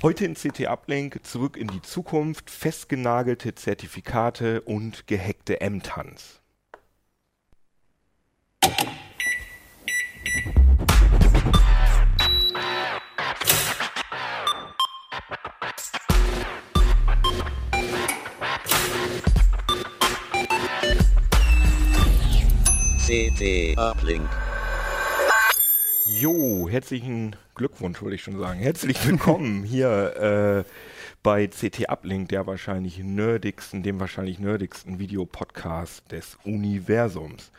Heute in CT Uplink zurück in die Zukunft, festgenagelte Zertifikate und gehackte M-Tans. CT Uplink. Jo, herzlichen Glückwunsch, würde ich schon sagen. Herzlich willkommen hier äh, bei CT Uplink, der wahrscheinlich nerdigsten, dem wahrscheinlich nerdigsten Videopodcast des Universums.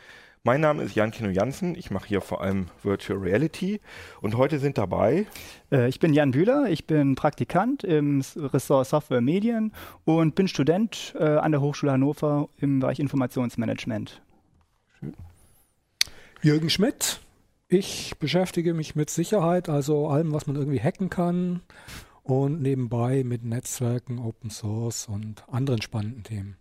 Mein Name ist Jan Kino Jansen, ich mache hier vor allem Virtual Reality und heute sind dabei. Äh, ich bin Jan Bühler, ich bin Praktikant im Ressort Software Medien und bin Student äh, an der Hochschule Hannover im Bereich Informationsmanagement. Jürgen Schmidt. Ich beschäftige mich mit Sicherheit, also allem, was man irgendwie hacken kann und nebenbei mit Netzwerken, Open Source und anderen spannenden Themen.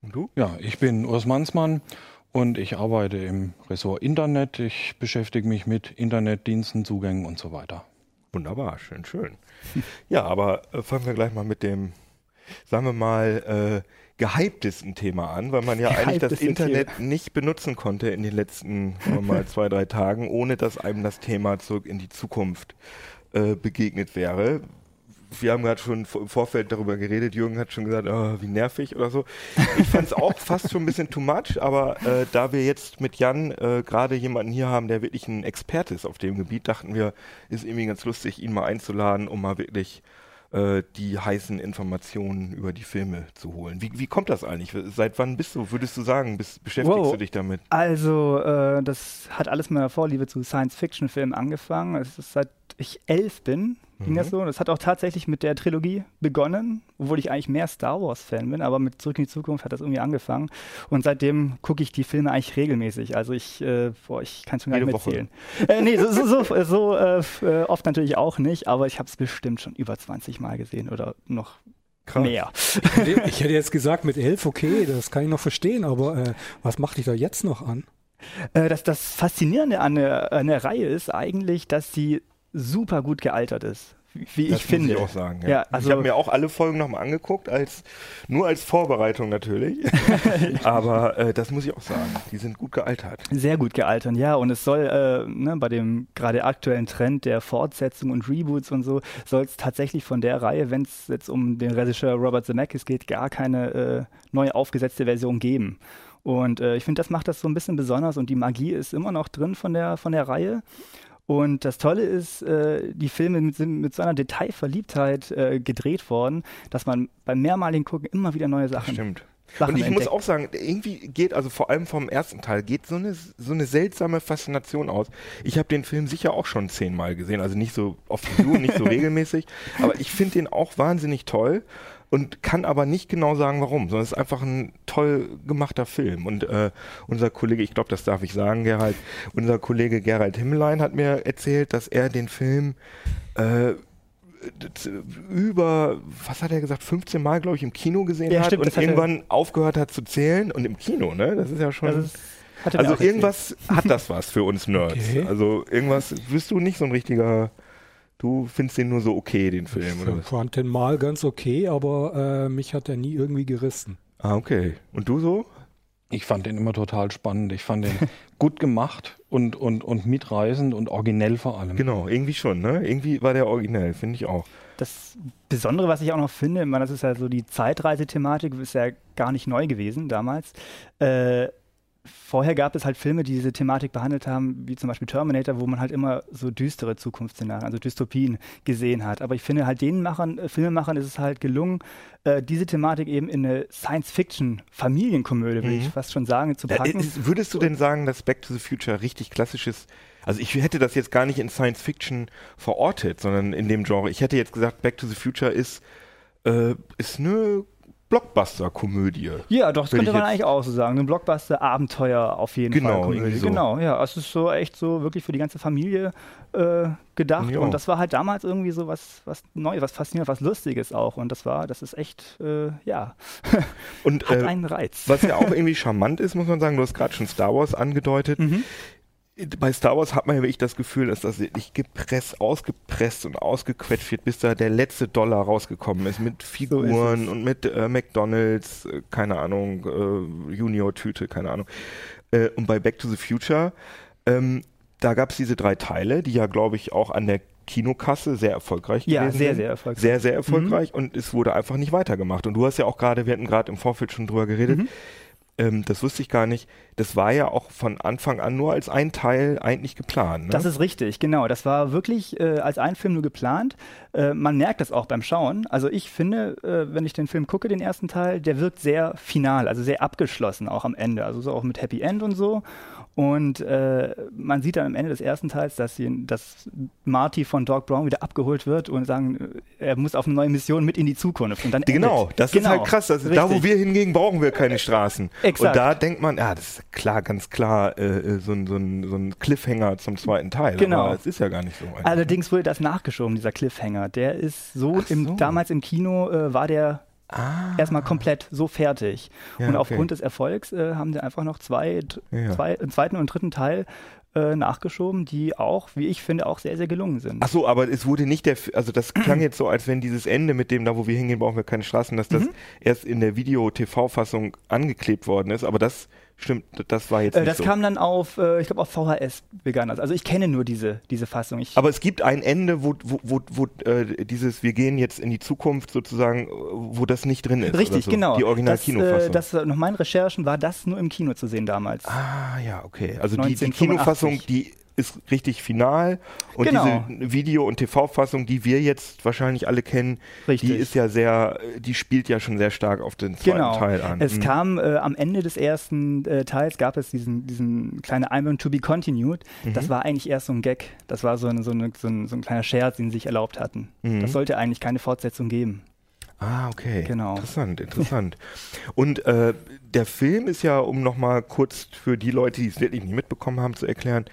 Und du? Ja, ich bin Urs Mansmann und ich arbeite im Ressort Internet. Ich beschäftige mich mit Internetdiensten, Zugängen und so weiter. Wunderbar, schön, schön. ja, aber äh, fangen wir gleich mal mit dem, sagen wir mal, äh, gehyptesten Thema an, weil man ja eigentlich das Internet Thema. nicht benutzen konnte in den letzten mal zwei, drei Tagen, ohne dass einem das Thema zurück in die Zukunft äh, begegnet wäre. Wir haben gerade schon im Vorfeld darüber geredet. Jürgen hat schon gesagt, oh, wie nervig oder so. Ich fand es auch fast schon ein bisschen too much, aber äh, da wir jetzt mit Jan äh, gerade jemanden hier haben, der wirklich ein Experte ist auf dem Gebiet, dachten wir, ist irgendwie ganz lustig, ihn mal einzuladen, um mal wirklich äh, die heißen Informationen über die Filme zu holen. Wie, wie kommt das eigentlich? Seit wann bist du, würdest du sagen, bist, beschäftigst wow. du dich damit? Also, äh, das hat alles mit meiner Vorliebe zu Science-Fiction-Filmen angefangen. Es ist seit ich elf bin, ging mhm. das so. Das hat auch tatsächlich mit der Trilogie begonnen, obwohl ich eigentlich mehr Star Wars-Fan bin, aber mit Zurück in die Zukunft hat das irgendwie angefangen. Und seitdem gucke ich die Filme eigentlich regelmäßig. Also ich, äh, boah, ich kann es schon gar nicht mehr Äh, nee, so, so, so, so äh, äh, oft natürlich auch nicht, aber ich habe es bestimmt schon über 20 Mal gesehen oder noch Krass. mehr. Ich hätte, jetzt gesagt, mit elf, okay, das kann ich noch verstehen, aber äh, was macht dich da jetzt noch an? Äh, das, das Faszinierende an der, an der Reihe ist eigentlich, dass sie super gut gealtert ist. Wie das ich finde. Muss ich auch sagen. Ja. ja also ich habe mir auch alle Folgen nochmal angeguckt, als, nur als Vorbereitung natürlich. Aber äh, das muss ich auch sagen. Die sind gut gealtert. Sehr gut gealtert, ja. Und es soll äh, ne, bei dem gerade aktuellen Trend der Fortsetzung und Reboots und so, soll es tatsächlich von der Reihe, wenn es jetzt um den Regisseur Robert Zemeckis geht, gar keine äh, neu aufgesetzte Version geben. Und äh, ich finde, das macht das so ein bisschen besonders und die Magie ist immer noch drin von der, von der Reihe. Und das Tolle ist, äh, die Filme sind mit so einer Detailverliebtheit äh, gedreht worden, dass man beim mehrmaligen Gucken immer wieder neue Sachen. Stimmt. Sachen und ich entdeckt. muss auch sagen, irgendwie geht, also vor allem vom ersten Teil, geht so eine, so eine seltsame Faszination aus. Ich habe den Film sicher auch schon zehnmal gesehen, also nicht so oft wie du, nicht so regelmäßig, aber ich finde den auch wahnsinnig toll und kann aber nicht genau sagen, warum, sondern es ist einfach ein toll gemachter Film. Und äh, unser Kollege, ich glaube, das darf ich sagen, Gerald, unser Kollege Gerald Himmelein hat mir erzählt, dass er den Film äh, über, was hat er gesagt, 15 Mal, glaube ich, im Kino gesehen ja, hat stimmt, und irgendwann aufgehört hat zu zählen und im Kino, ne? Das ist ja schon. Ist, also irgendwas hat das was für uns Nerds. Okay. Also irgendwas, bist du nicht so ein richtiger Du findest den nur so okay, den Film, ich oder? Ich fand den mal ganz okay, aber äh, mich hat er nie irgendwie gerissen. Ah, okay. Und du so? Ich fand den immer total spannend. Ich fand den gut gemacht und, und, und mitreißend und originell vor allem. Genau, irgendwie schon, ne? Irgendwie war der originell, finde ich auch. Das Besondere, was ich auch noch finde, man, das ist ja so die Zeitreisethematik, ist ja gar nicht neu gewesen damals. Äh, vorher gab es halt Filme, die diese Thematik behandelt haben, wie zum Beispiel Terminator, wo man halt immer so düstere Zukunftsszenarien, also Dystopien gesehen hat. Aber ich finde halt den Machern, äh, Filmemachern ist es halt gelungen, äh, diese Thematik eben in eine Science-Fiction-Familienkomödie, würde mhm. ich fast schon sagen, zu packen. Ja, ist, würdest du denn sagen, dass Back to the Future richtig klassisches also ich hätte das jetzt gar nicht in Science Fiction verortet, sondern in dem Genre. Ich hätte jetzt gesagt, Back to the Future ist, äh, ist eine Blockbuster-Komödie. Ja, doch, das könnte man eigentlich auch so sagen. Ein Blockbuster-Abenteuer auf jeden genau, Fall. Genau, so. genau, ja. Es ist so echt so wirklich für die ganze Familie äh, gedacht. Ja. Und das war halt damals irgendwie so was, was Neues, was Faszinierendes, was Lustiges auch. Und das war, das ist echt, äh, ja, und, hat äh, einen Reiz. Was ja auch irgendwie charmant ist, muss man sagen, du hast gerade schon Star Wars angedeutet. Mhm bei Star Wars hat man ja wirklich das Gefühl, dass das wirklich gepresst, ausgepresst und ausgequetscht wird, bis da der letzte Dollar rausgekommen ist mit Figuren so und mit äh, McDonalds, äh, keine Ahnung, äh, Junior-Tüte, keine Ahnung. Äh, und bei Back to the Future, ähm, da gab es diese drei Teile, die ja, glaube ich, auch an der Kinokasse sehr erfolgreich ja, gewesen sehr, sind. sehr erfolgreich. Sehr, sehr erfolgreich mhm. und es wurde einfach nicht weitergemacht. Und du hast ja auch gerade, wir hatten gerade im Vorfeld schon drüber geredet, mhm ähm, das wusste ich gar nicht, das war ja auch von Anfang an nur als ein Teil eigentlich geplant. Ne? Das ist richtig, genau. Das war wirklich äh, als ein Film nur geplant. Äh, man merkt das auch beim Schauen. Also ich finde, äh, wenn ich den Film gucke, den ersten Teil, der wirkt sehr final, also sehr abgeschlossen auch am Ende. Also so auch mit Happy End und so. Und äh, man sieht dann am Ende des ersten Teils, dass, sie, dass Marty von Doc Brown wieder abgeholt wird und sagen, er muss auf eine neue Mission mit in die Zukunft. Und dann genau, endet. das genau, ist halt krass. Also da, wo wir hingehen, brauchen wir keine Straßen. Exakt. Und da denkt man, ja, das ist klar, ganz klar, äh, äh so, ein, so, ein, so ein Cliffhanger zum zweiten Teil. Genau. Aber es ist ja gar nicht so. Allerdings wurde das nachgeschoben, dieser Cliffhanger. Der ist so, so. Im, damals im Kino äh, war der Ah. Erstmal komplett so fertig. Ja, und aufgrund okay. des Erfolgs äh, haben sie einfach noch zwei, ja. zwei, einen zweiten und dritten Teil äh, nachgeschoben, die auch, wie ich finde, auch sehr, sehr gelungen sind. Ach so, aber es wurde nicht der, also das klang jetzt so, als wenn dieses Ende mit dem, da wo wir hingehen, brauchen wir keine Straßen, dass das mhm. erst in der Video-TV-Fassung angeklebt worden ist, aber das Stimmt, das war jetzt äh, Das so. kam dann auf, äh, ich glaube auf VHS begann das. Also ich kenne nur diese, diese Fassung. Ich Aber es gibt ein Ende, wo, wo, wo, wo äh, dieses, wir gehen jetzt in die Zukunft sozusagen, wo das nicht drin ist. Richtig, so. genau. Die Original-Kinofassung. Das, das, nach meinen Recherchen war das nur im Kino zu sehen damals. Ah, ja, okay. Also die, die Kinofassung, die ist richtig final und genau. diese Video- und TV-Fassung, die wir jetzt wahrscheinlich alle kennen, richtig. die ist ja sehr, die spielt ja schon sehr stark auf den zweiten genau. Teil an. Es mhm. kam äh, am Ende des ersten äh, Teils gab es diesen, diesen kleinen Einwand to be continued. Mhm. Das war eigentlich erst so ein Gag. Das war so, eine, so, eine, so, ein, so ein kleiner Scherz, den sie sich erlaubt hatten. Mhm. Das sollte eigentlich keine Fortsetzung geben. Ah, okay. Genau. Interessant, interessant. Und äh, der Film ist ja, um nochmal kurz für die Leute, die es wirklich nicht mitbekommen haben, zu erklären,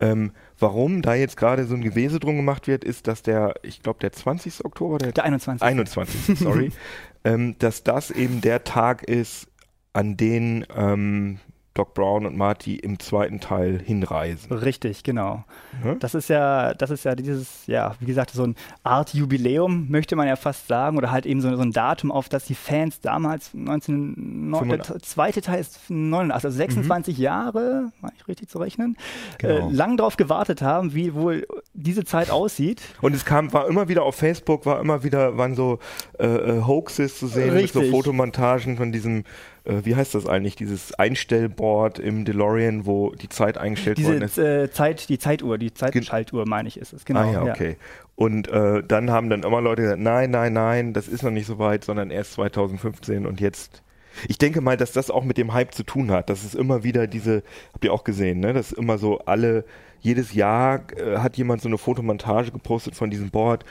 ähm, warum da jetzt gerade so ein Gewese drum gemacht wird, ist, dass der, ich glaube, der 20. Oktober, der, der 21. 21. sorry, ähm, dass das eben der Tag ist, an den ähm, Doc Brown und Marty im zweiten Teil hinreisen. Richtig, genau. Hm? Das ist ja, das ist ja dieses, ja, wie gesagt, so ein Art Jubiläum, möchte man ja fast sagen, oder halt eben so, so ein Datum, auf das die Fans damals 19, der zweite Teil ist 89, also 26 mhm. Jahre, meine ich richtig zu rechnen, genau. äh, lang drauf gewartet haben, wie wohl diese Zeit aussieht. Und es kam, war immer wieder auf Facebook, war immer wieder, waren so äh, äh Hoaxes zu sehen, richtig. mit so Fotomontagen von diesem äh, wie heißt das eigentlich, dieses Einstellboard im DeLorean, wo die Zeit eingestellt Diese, worden ist. Äh, Zeit, die Zeituhr, die Zeitschaltuhr, meine ich, ist es. Genau. Ah ja, okay. Ja. Und äh, dann haben dann immer Leute gesagt, nein, nein, nein, das ist noch nicht so weit, sondern erst 2015 und jetzt ich denke mal, dass das auch mit dem Hype zu tun hat. Das ist immer wieder diese, habt ihr auch gesehen, ne? Das ist immer so alle, jedes Jahr äh, hat jemand so eine Fotomontage gepostet von diesem Board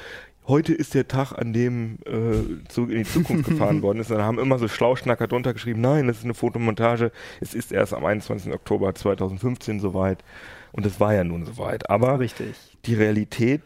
heute ist der Tag, an dem äh, zu, in die Zukunft gefahren worden ist. Und dann haben immer so Schlauschnacker drunter geschrieben, nein, das ist eine Fotomontage. Es ist erst am 21. Oktober 2015 soweit. Und es war ja nun soweit. Aber Richtig. die Realität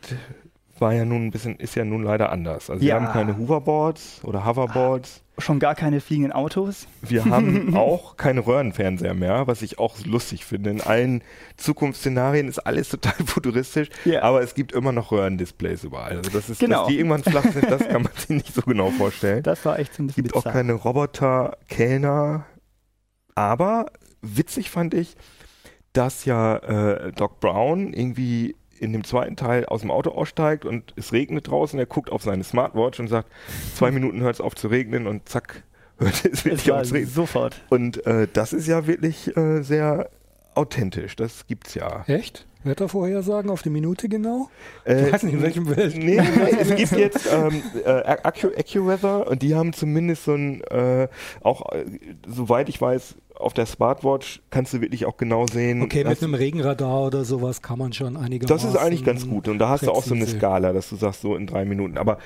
war ja nun ein bisschen, ist ja nun leider anders. Also ja. wir haben keine Hoverboards oder Hoverboards. Schon gar keine fliegenden Autos. Wir haben auch keine Röhrenfernseher mehr, was ich auch lustig finde. In allen Zukunftsszenarien ist alles total futuristisch, yeah. aber es gibt immer noch Röhrendisplays überall. Also das ist, genau. dass die irgendwann flach sind, das kann man sich nicht so genau vorstellen. Das war echt so ein bisschen Es gibt bizarr. auch keine Roboter, Kellner, aber witzig fand ich, dass ja äh, Doc Brown irgendwie in dem zweiten Teil aus dem Auto aussteigt und es regnet draußen, er guckt auf seine Smartwatch und sagt, zwei Minuten hört es auf zu regnen und zack, hört es wirklich auf zu regnen. Sofort. Und äh, das ist ja wirklich äh, sehr authentisch, das gibt's ja. Echt? Wettervorhersagen auf die Minute genau? Äh, ich weiß nicht, in welchem Welt. Nee, nee, es gibt jetzt ähm, äh, AccuWeather und die haben zumindest so ein, äh, auch äh, soweit ich weiß, auf der Smartwatch kannst du wirklich auch genau sehen. Okay, mit einem Regenradar oder sowas kann man schon einigermaßen. Das ist eigentlich ganz gut. Und da hast präzise. du auch so eine Skala, dass du sagst, so in drei Minuten. Aber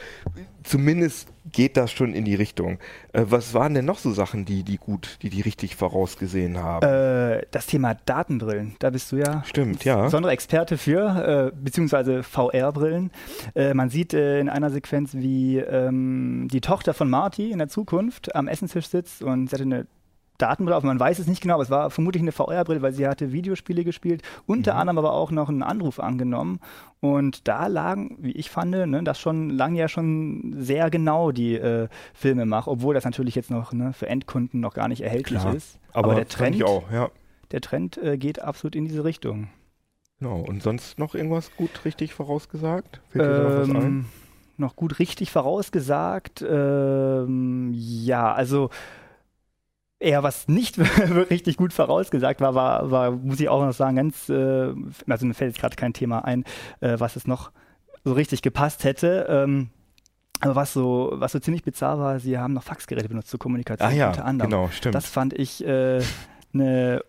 zumindest geht das schon in die Richtung. Äh, was waren denn noch so Sachen, die, die gut, die die richtig vorausgesehen haben? Äh, das Thema Datenbrillen. Da bist du ja. Stimmt, ja. Besondere Experte für, äh, beziehungsweise VR-Brillen. Äh, man sieht äh, in einer Sequenz, wie ähm, die Tochter von Marty in der Zukunft am Essenstisch sitzt und sie hatte eine Datenbrille auf. Man weiß es nicht genau, aber es war vermutlich eine VR-Brille, weil sie hatte Videospiele gespielt, unter mhm. anderem aber auch noch einen Anruf angenommen. Und da lagen, wie ich fand, ne, das schon lange ja schon sehr genau die äh, Filme macht, obwohl das natürlich jetzt noch ne, für Endkunden noch gar nicht erhältlich Klar. ist. Aber, aber der Trend, auch, ja. der Trend äh, geht absolut in diese Richtung. Genau. Und sonst noch irgendwas gut richtig vorausgesagt? Fällt dir ähm, noch was ein? Ähm, noch gut richtig vorausgesagt? Ähm, ja, also eher was nicht richtig gut vorausgesagt war, war, war, muss ich auch noch sagen, ganz, äh, also mir fällt jetzt gerade kein Thema ein, äh, was es noch so richtig gepasst hätte. Ähm, aber was so, was so ziemlich bizarr war, sie haben noch Faxgeräte benutzt zur Kommunikation ah, ja, unter anderem. Genau, stimmt. Das fand ich äh, eine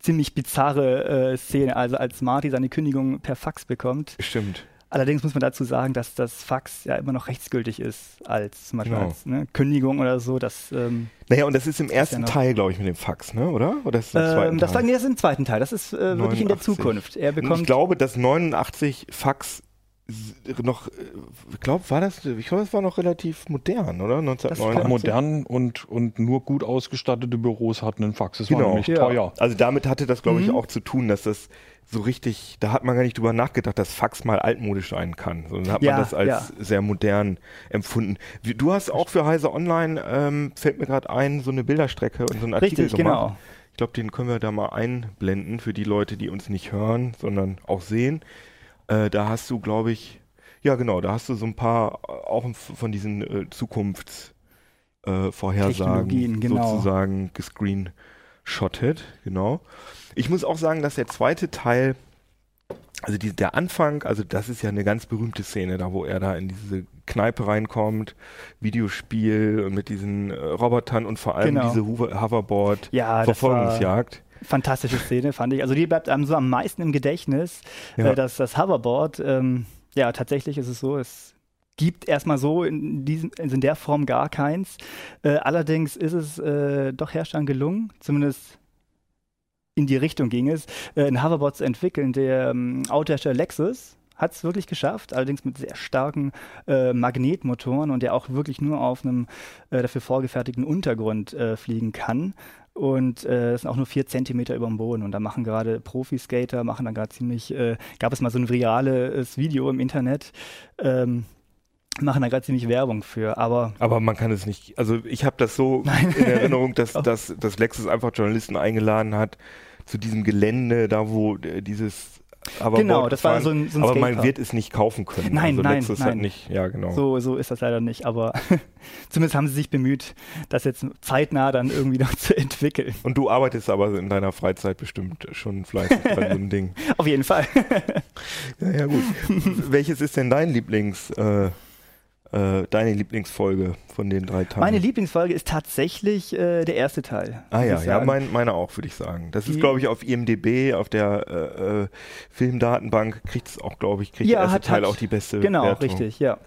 ziemlich bizarre äh, Szene, also als Marty seine Kündigung per Fax bekommt. Stimmt. Allerdings muss man dazu sagen, dass das Fax ja immer noch rechtsgültig ist als zum Beispiel genau. als ne, Kündigung oder so. Das, ähm, naja, und das ist im ersten ja Teil, glaube ich, mit dem Fax, ne? oder? Oder ist das, ähm, das war nee, das ist im zweiten Teil. Das ist äh, wirklich in der Zukunft. Er bekommt ich glaube, dass 89 Fax noch, ich glaube, war das, ich glaube, es war noch relativ modern, oder? 1989. Modern und, und nur gut ausgestattete Büros hatten einen Fax. Das genau. war nämlich ja. teuer. Also damit hatte das, glaube ich, mhm. auch zu tun, dass das so richtig, da hat man gar nicht drüber nachgedacht, dass Fax mal altmodisch sein kann. Sondern hat ja, man das als ja. sehr modern empfunden. Du hast auch für Heise Online, ähm, fällt mir gerade ein, so eine Bilderstrecke und so einen Artikel richtig, gemacht. Genau. Ich glaube, den können wir da mal einblenden für die Leute, die uns nicht hören, sondern auch sehen. Äh, da hast du, glaube ich, ja genau, da hast du so ein paar äh, auch von diesen äh, Zukunftsvorhersagen äh, genau. sozusagen gescreenshottet, genau. Ich muss auch sagen, dass der zweite Teil, also die, der Anfang, also das ist ja eine ganz berühmte Szene, da wo er da in diese Kneipe reinkommt, Videospiel und mit diesen äh, Robotern und vor allem genau. diese Hoverboard ja, Verfolgungsjagd fantastische Szene, fand ich. Also die bleibt einem so am meisten im Gedächtnis, ja. äh, dass das Hoverboard, ähm, ja, tatsächlich ist es so, es gibt erstmal so in, diesem, in der Form gar keins. Äh, allerdings ist es äh, doch Herstellern gelungen, zumindest in die Richtung ging es, äh, ein Hoverboard zu entwickeln. Der ähm, Autohersteller Lexus hat es wirklich geschafft, allerdings mit sehr starken äh, Magnetmotoren und der auch wirklich nur auf einem äh, dafür vorgefertigten Untergrund äh, fliegen kann und äh, das sind auch nur vier Zentimeter über dem Boden. Und da machen gerade Profi-Skater, machen dann gerade ziemlich, äh, gab es mal so ein virales Video im Internet, ähm, machen da gerade ziemlich Werbung für, aber... Aber man kann es nicht, also ich habe das so Nein. in Erinnerung, dass, dass, dass Lexus einfach Journalisten eingeladen hat zu diesem Gelände, da wo äh, dieses aber genau, das war so ein, so ein Aber man wird es nicht kaufen können. Nein, also nein, nein. Hat nicht, ja, genau. So, so ist das leider nicht. Aber zumindest haben sie sich bemüht, das jetzt zeitnah dann irgendwie noch zu entwickeln. Und du arbeitest aber in deiner Freizeit bestimmt schon fleißig bei so einem Ding. Auf jeden Fall. ja, ja, gut. Welches ist denn dein Lieblings... Äh, äh, deine Lieblingsfolge von den drei Teilen? Meine Lieblingsfolge ist tatsächlich äh, der erste Teil. Ah ja, ja, mein, meine auch, würde ich sagen. Das Die ist, glaube ich, auf IMDB, auf der äh, äh, Filmdatenbank, kriegt es auch, glaube ich, kriegt ja, der erste hat, Teil hat, auch die beste Genau, Wertung. richtig, ja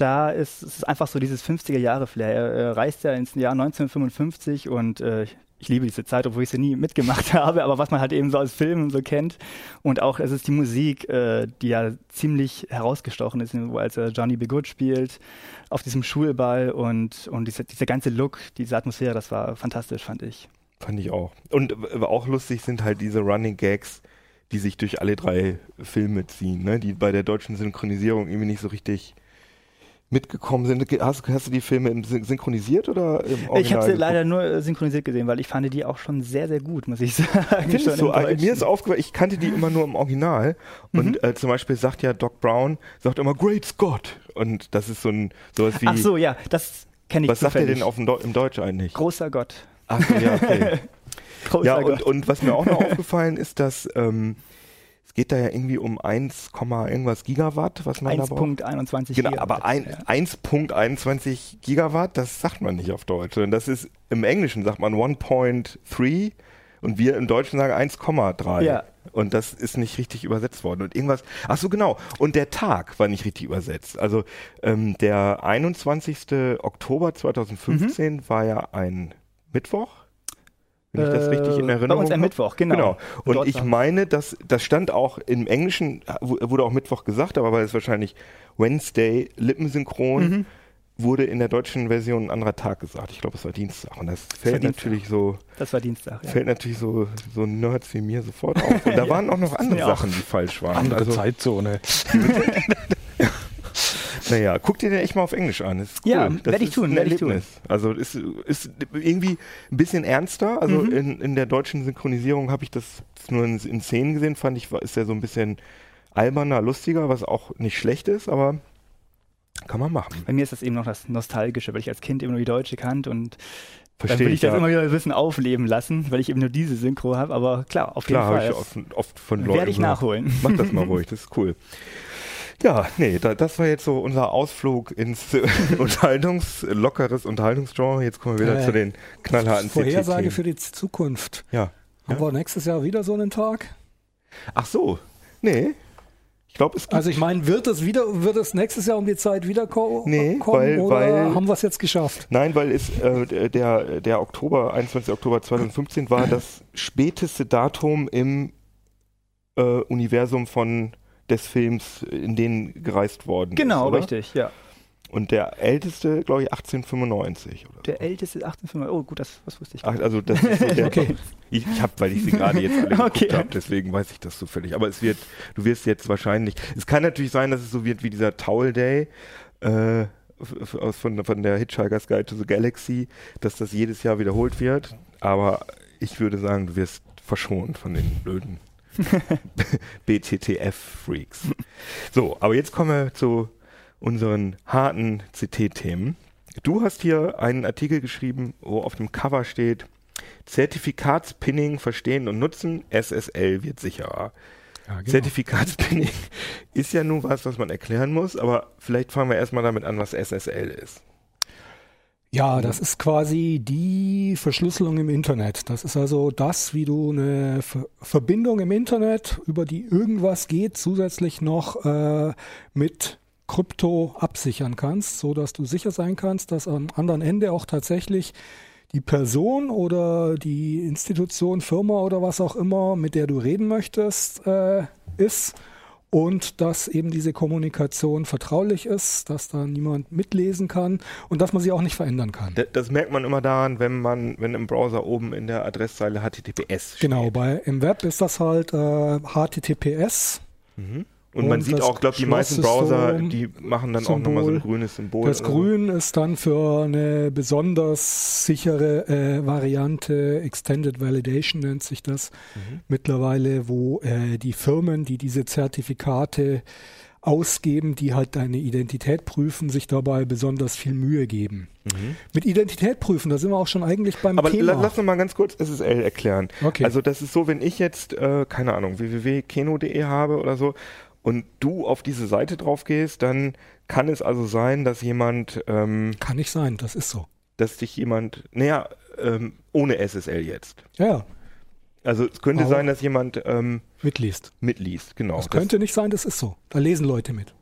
da ist es einfach so dieses 50er-Jahre-Flair. Er reist ja ins Jahr 1955 und äh, ich liebe diese Zeit, obwohl ich sie nie mitgemacht habe, aber was man halt eben so aus Filmen so kennt. Und auch es ist die Musik, äh, die ja ziemlich herausgestochen ist, als er Johnny B. Good spielt, auf diesem Schulball und, und diese, dieser ganze Look, diese Atmosphäre, das war fantastisch, fand ich. Fand ich auch. Und auch lustig sind halt diese Running Gags, die sich durch alle drei Filme ziehen, ne? die bei der deutschen Synchronisierung irgendwie nicht so richtig mitgekommen sind. Hast, hast, du die Filme synchronisiert oder im Original Ich habe sie leider nur äh, synchronisiert gesehen, weil ich fand die auch schon sehr, sehr gut, muss ich sagen. Findest du? Also, mir ist aufgefallen, ich kannte die immer nur im Original. Mhm. Und äh, zum Beispiel sagt ja Doc Brown, sagt immer Great Scott. Und das ist so ein sowas wie. Ach so, ja, das kenne ich Was sagt er denn auf dem Do im Deutsch eigentlich? Großer Gott. Ach so, ja, okay. ja, und, und was mir auch noch aufgefallen ist, dass ähm, geht da ja irgendwie um 1, irgendwas Gigawatt, was man 1. da braucht. 1.21 Genau, aber ein, ja. 1.21 Gigawatt, das sagt man nicht auf Deutsch. Und das ist, im Englischen sagt man 1.3 und wir im Deutschen sagen 1,3. Ja. Und das ist nicht richtig übersetzt worden. Und irgendwas, ach so genau. Und der Tag war nicht richtig übersetzt. Also ähm, der 21. Oktober 2015 mhm. war ja ein Mittwoch. Wenn ich das richtig in Erinnerung habe. Bei uns am Mittwoch, genau. genau. Und ich meine, dass das stand auch im Englischen, wurde auch Mittwoch gesagt, aber weil es wahrscheinlich Wednesday lippensynchron mhm. wurde in der deutschen Version ein anderer Tag gesagt. Ich glaube, es war Dienstag. Und das fällt das natürlich so. Das war Dienstag. Ja. Fällt natürlich so, so Nerds wie mir sofort auf. Und da ja, waren auch noch andere Sachen, die falsch waren. Andere also, Zeitzone. naja, guck dir den echt mal auf Englisch an. Das ist cool. Ja, werde ich tun. Werde ich tun. Also ist, ist irgendwie ein bisschen ernster. Also mhm. in, in der deutschen Synchronisierung habe ich das nur in, in Szenen gesehen, fand ich, ist ja so ein bisschen alberner, lustiger, was auch nicht schlecht ist, aber kann man machen. Bei mir ist das eben noch das Nostalgische, weil ich als Kind eben nur die Deutsche kannte und Verstehe dann will ich das ja. immer wieder ein bisschen aufleben lassen, weil ich eben nur diese Synchro habe. Aber klar, auf jeden klar, Fall. Klar, habe ich oft, oft von Leuten. Werde ich nachholen. Mach das mal ruhig, das ist cool. Ja, nee, da, das war jetzt so unser Ausflug ins Unterhaltungs, lockeres Unterhaltungsgenre. Jetzt kommen wir wieder äh, zu den knallharten Vorhersage für die Zukunft. Ja. Haben ja? wir nächstes Jahr wieder so einen Tag? Ach so, nee. Ich glaube, es gibt Also ich meine, wird es wieder, wird es nächstes Jahr um die Zeit wieder ko nee, kommen weil, oder weil, haben wir es jetzt geschafft? Nein, weil es äh, der, der Oktober, 21. Oktober 2015 war das späteste Datum im äh, Universum von des Films, in den gereist worden genau, ist. Genau, richtig, ja. Und der älteste, glaube ich, 1895. Oder der so. älteste 1895. Oh, gut, das, das wusste ich. Ach, also das ist so der. okay. Ich, ich habe, weil ich sie gerade jetzt alle okay. habe, deswegen weiß ich das zufällig. Aber es wird, du wirst jetzt wahrscheinlich. Es kann natürlich sein, dass es so wird wie dieser Towel Day. Äh, aus von, von der Hitchhiker's Guide to the Galaxy, dass das jedes Jahr wiederholt wird. Aber ich würde sagen, du wirst verschont von den blöden BTTF-Freaks. So, aber jetzt kommen wir zu unseren harten CT-Themen. Du hast hier einen Artikel geschrieben, wo auf dem Cover steht, Zertifikatspinning verstehen und nutzen, SSL wird sicherer. Ja, genau. Zertifikatspinning ist ja nun was, was man erklären muss, aber vielleicht fangen wir erstmal damit an, was SSL ist. Ja, das ist quasi die Verschlüsselung im Internet. Das ist also das, wie du eine Ver Verbindung im Internet, über die irgendwas geht, zusätzlich noch äh, mit Krypto absichern kannst, so dass du sicher sein kannst, dass am anderen Ende auch tatsächlich die Person oder die Institution, Firma oder was auch immer, mit der du reden möchtest, äh, ist und dass eben diese Kommunikation vertraulich ist, dass da niemand mitlesen kann und dass man sie auch nicht verändern kann. Das, das merkt man immer daran, wenn man, wenn im Browser oben in der Adresszeile HTTPS steht. Genau, bei im Web ist das halt äh, HTTPS. Mhm. Und, und man sieht auch, glaube die meisten Browser, die machen dann Symbol. auch nochmal so ein grünes Symbol. Das Grün so. ist dann für eine besonders sichere äh, Variante, Extended Validation nennt sich das mhm. mittlerweile, wo äh, die Firmen, die diese Zertifikate ausgeben, die halt deine Identität prüfen, sich dabei besonders viel Mühe geben. Mhm. Mit Identität prüfen, da sind wir auch schon eigentlich beim Aber Thema. Aber lass uns mal ganz kurz SSL erklären. Okay. Also das ist so, wenn ich jetzt, äh, keine Ahnung, www.keno.de habe oder so und du auf diese Seite drauf gehst, dann kann es also sein, dass jemand. Ähm, kann nicht sein, das ist so. Dass dich jemand, naja, ähm, ohne SSL jetzt. Ja. Also es könnte Aber sein, dass jemand ähm, mitliest. Mitliest, genau. Das könnte nicht sein, das ist so. Da lesen Leute mit.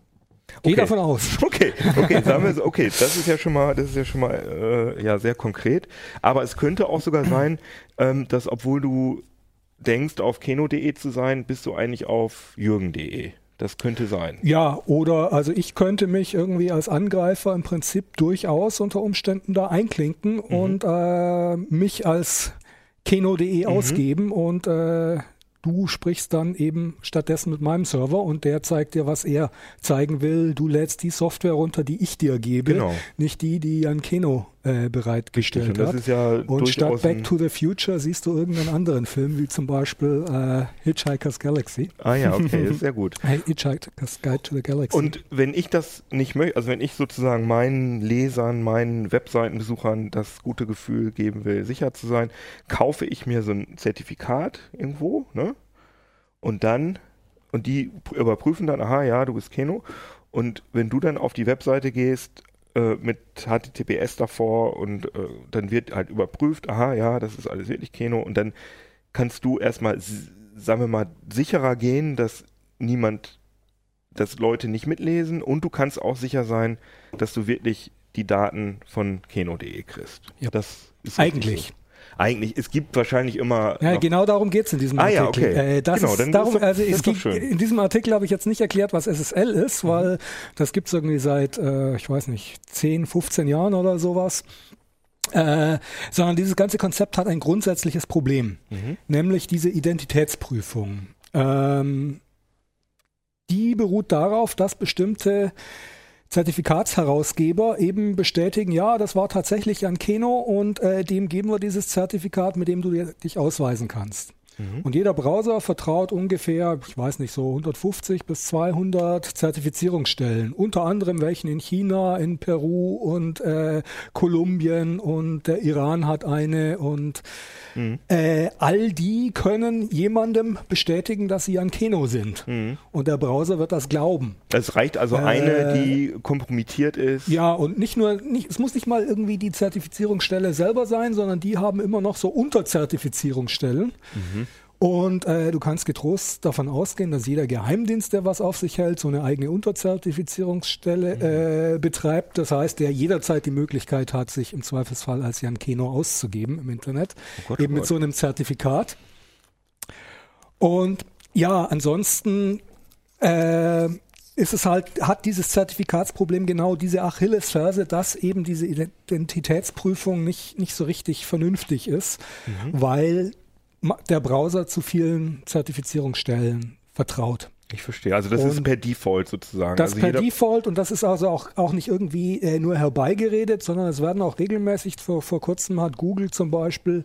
Geh okay. davon aus. Okay, okay, sagen wir so, okay, das ist ja schon mal, das ist ja schon mal äh, ja sehr konkret. Aber es könnte auch sogar sein, ähm, dass obwohl du denkst, auf keno.de zu sein, bist du eigentlich auf jürgen.de. Das könnte sein. Ja, oder also ich könnte mich irgendwie als Angreifer im Prinzip durchaus unter Umständen da einklinken mhm. und äh, mich als keno.de mhm. ausgeben und äh, du sprichst dann eben stattdessen mit meinem Server und der zeigt dir, was er zeigen will. Du lädst die Software runter, die ich dir gebe, genau. nicht die, die Jan Keno äh, bereitgestellt und hat. Ja und statt Back to the Future siehst du irgendeinen anderen Film, wie zum Beispiel äh, Hitchhiker's Galaxy. Ah ja, okay, ist sehr gut. Hitchhiker's Guide to the Galaxy. Und wenn ich das nicht möchte, also wenn ich sozusagen meinen Lesern, meinen Webseitenbesuchern das gute Gefühl geben will, sicher zu sein, kaufe ich mir so ein Zertifikat irgendwo, ne? Und dann, und die überprüfen dann, aha, ja, du bist Keno. Und wenn du dann auf die Webseite gehst äh, mit HTTPS davor und äh, dann wird halt überprüft, aha, ja, das ist alles wirklich Keno und dann kannst du erstmal, sagen wir mal, sicherer gehen, dass niemand, dass Leute nicht mitlesen und du kannst auch sicher sein, dass du wirklich die Daten von keno.de kriegst. Ja. Das ist eigentlich. So. Eigentlich, es gibt wahrscheinlich immer. Ja, genau darum geht es in diesem Artikel. Ah, ja, okay. Äh, das genau, ist darum, also es gibt, in diesem Artikel habe ich jetzt nicht erklärt, was SSL ist, mhm. weil das gibt es irgendwie seit, äh, ich weiß nicht, 10, 15 Jahren oder sowas. Äh, sondern dieses ganze Konzept hat ein grundsätzliches Problem, mhm. nämlich diese Identitätsprüfung. Ähm, die beruht darauf, dass bestimmte Zertifikatsherausgeber eben bestätigen, ja, das war tatsächlich ein Keno und äh, dem geben wir dieses Zertifikat, mit dem du dich ausweisen kannst. Mhm. Und jeder Browser vertraut ungefähr, ich weiß nicht, so 150 bis 200 Zertifizierungsstellen. Unter anderem welchen in China, in Peru und äh, Kolumbien und der Iran hat eine und mhm. äh, all die können jemandem bestätigen, dass sie ein Keno sind. Mhm. Und der Browser wird das glauben. Es reicht also eine, äh, die kompromittiert ist. Ja, und nicht nur, nicht, es muss nicht mal irgendwie die Zertifizierungsstelle selber sein, sondern die haben immer noch so Unterzertifizierungsstellen. Mhm. Und äh, du kannst getrost davon ausgehen, dass jeder Geheimdienst, der was auf sich hält, so eine eigene Unterzertifizierungsstelle mhm. äh, betreibt. Das heißt, der jederzeit die Möglichkeit hat, sich im Zweifelsfall als Jan Keno auszugeben im Internet, oh Gott, eben oh mit so einem Zertifikat. Und ja, ansonsten äh, ist es halt, hat dieses Zertifikatsproblem genau diese Achillesferse, dass eben diese Identitätsprüfung nicht, nicht so richtig vernünftig ist, mhm. weil der Browser zu vielen Zertifizierungsstellen vertraut. Ich verstehe. Also das und ist per Default sozusagen. Das also per Default und das ist also auch, auch nicht irgendwie äh, nur herbeigeredet, sondern es werden auch regelmäßig, vor, vor kurzem hat Google zum Beispiel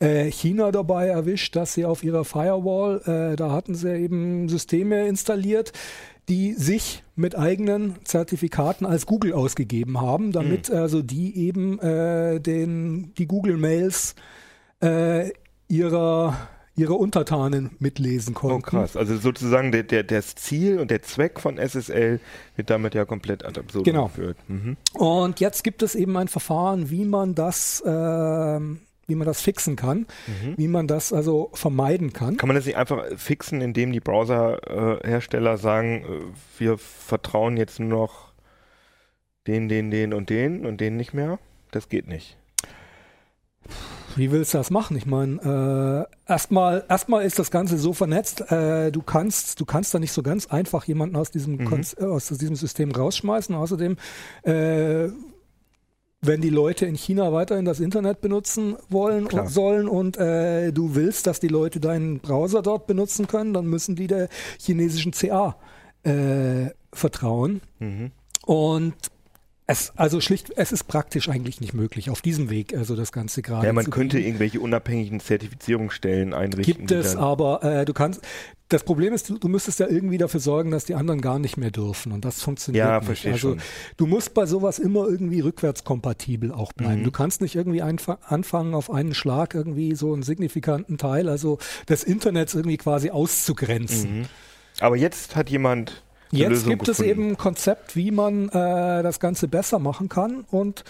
äh, China dabei erwischt, dass sie auf ihrer Firewall, äh, da hatten sie eben Systeme installiert, die sich mit eigenen Zertifikaten als Google ausgegeben haben, damit mhm. also die eben äh, den, die Google-Mails äh, ihrer ihre Untertanen mitlesen konnten. Oh krass, also sozusagen der, der, das Ziel und der Zweck von SSL wird damit ja komplett ad absurdum genau. geführt. Mhm. Und jetzt gibt es eben ein Verfahren, wie man das, äh, wie man das fixen kann, mhm. wie man das also vermeiden kann. Kann man das nicht einfach fixen, indem die Browserhersteller sagen, äh, wir vertrauen jetzt nur noch den, den, den und den und den nicht mehr? Das geht nicht. Wie willst du das machen? Ich meine, äh, erstmal erstmal ist das Ganze so vernetzt, äh, du kannst du kannst da nicht so ganz einfach jemanden aus diesem mhm. äh, aus diesem System rausschmeißen. Außerdem äh, wenn die Leute in China weiterhin das Internet benutzen wollen Klar. und sollen und äh, du willst, dass die Leute deinen Browser dort benutzen können, dann müssen die der chinesischen CA äh, vertrauen. Mhm. Und es, also schlicht, es ist praktisch eigentlich nicht möglich, auf diesem Weg, also das Ganze gerade. Ja, man könnte irgendwelche unabhängigen Zertifizierungsstellen einrichten. Gibt es, aber äh, du kannst, das Problem ist, du, müsstest ja irgendwie dafür sorgen, dass die anderen gar nicht mehr dürfen und das funktioniert ja, nicht. Also schon. du musst bei sowas immer irgendwie rückwärtskompatibel auch bleiben. Mhm. Du kannst nicht irgendwie anfangen, auf einen Schlag irgendwie so einen signifikanten Teil, also des Internets irgendwie quasi auszugrenzen. Mhm. Aber jetzt hat jemand Jetzt Lösung gibt gefunden. es eben ein Konzept, wie man äh, das Ganze besser machen kann und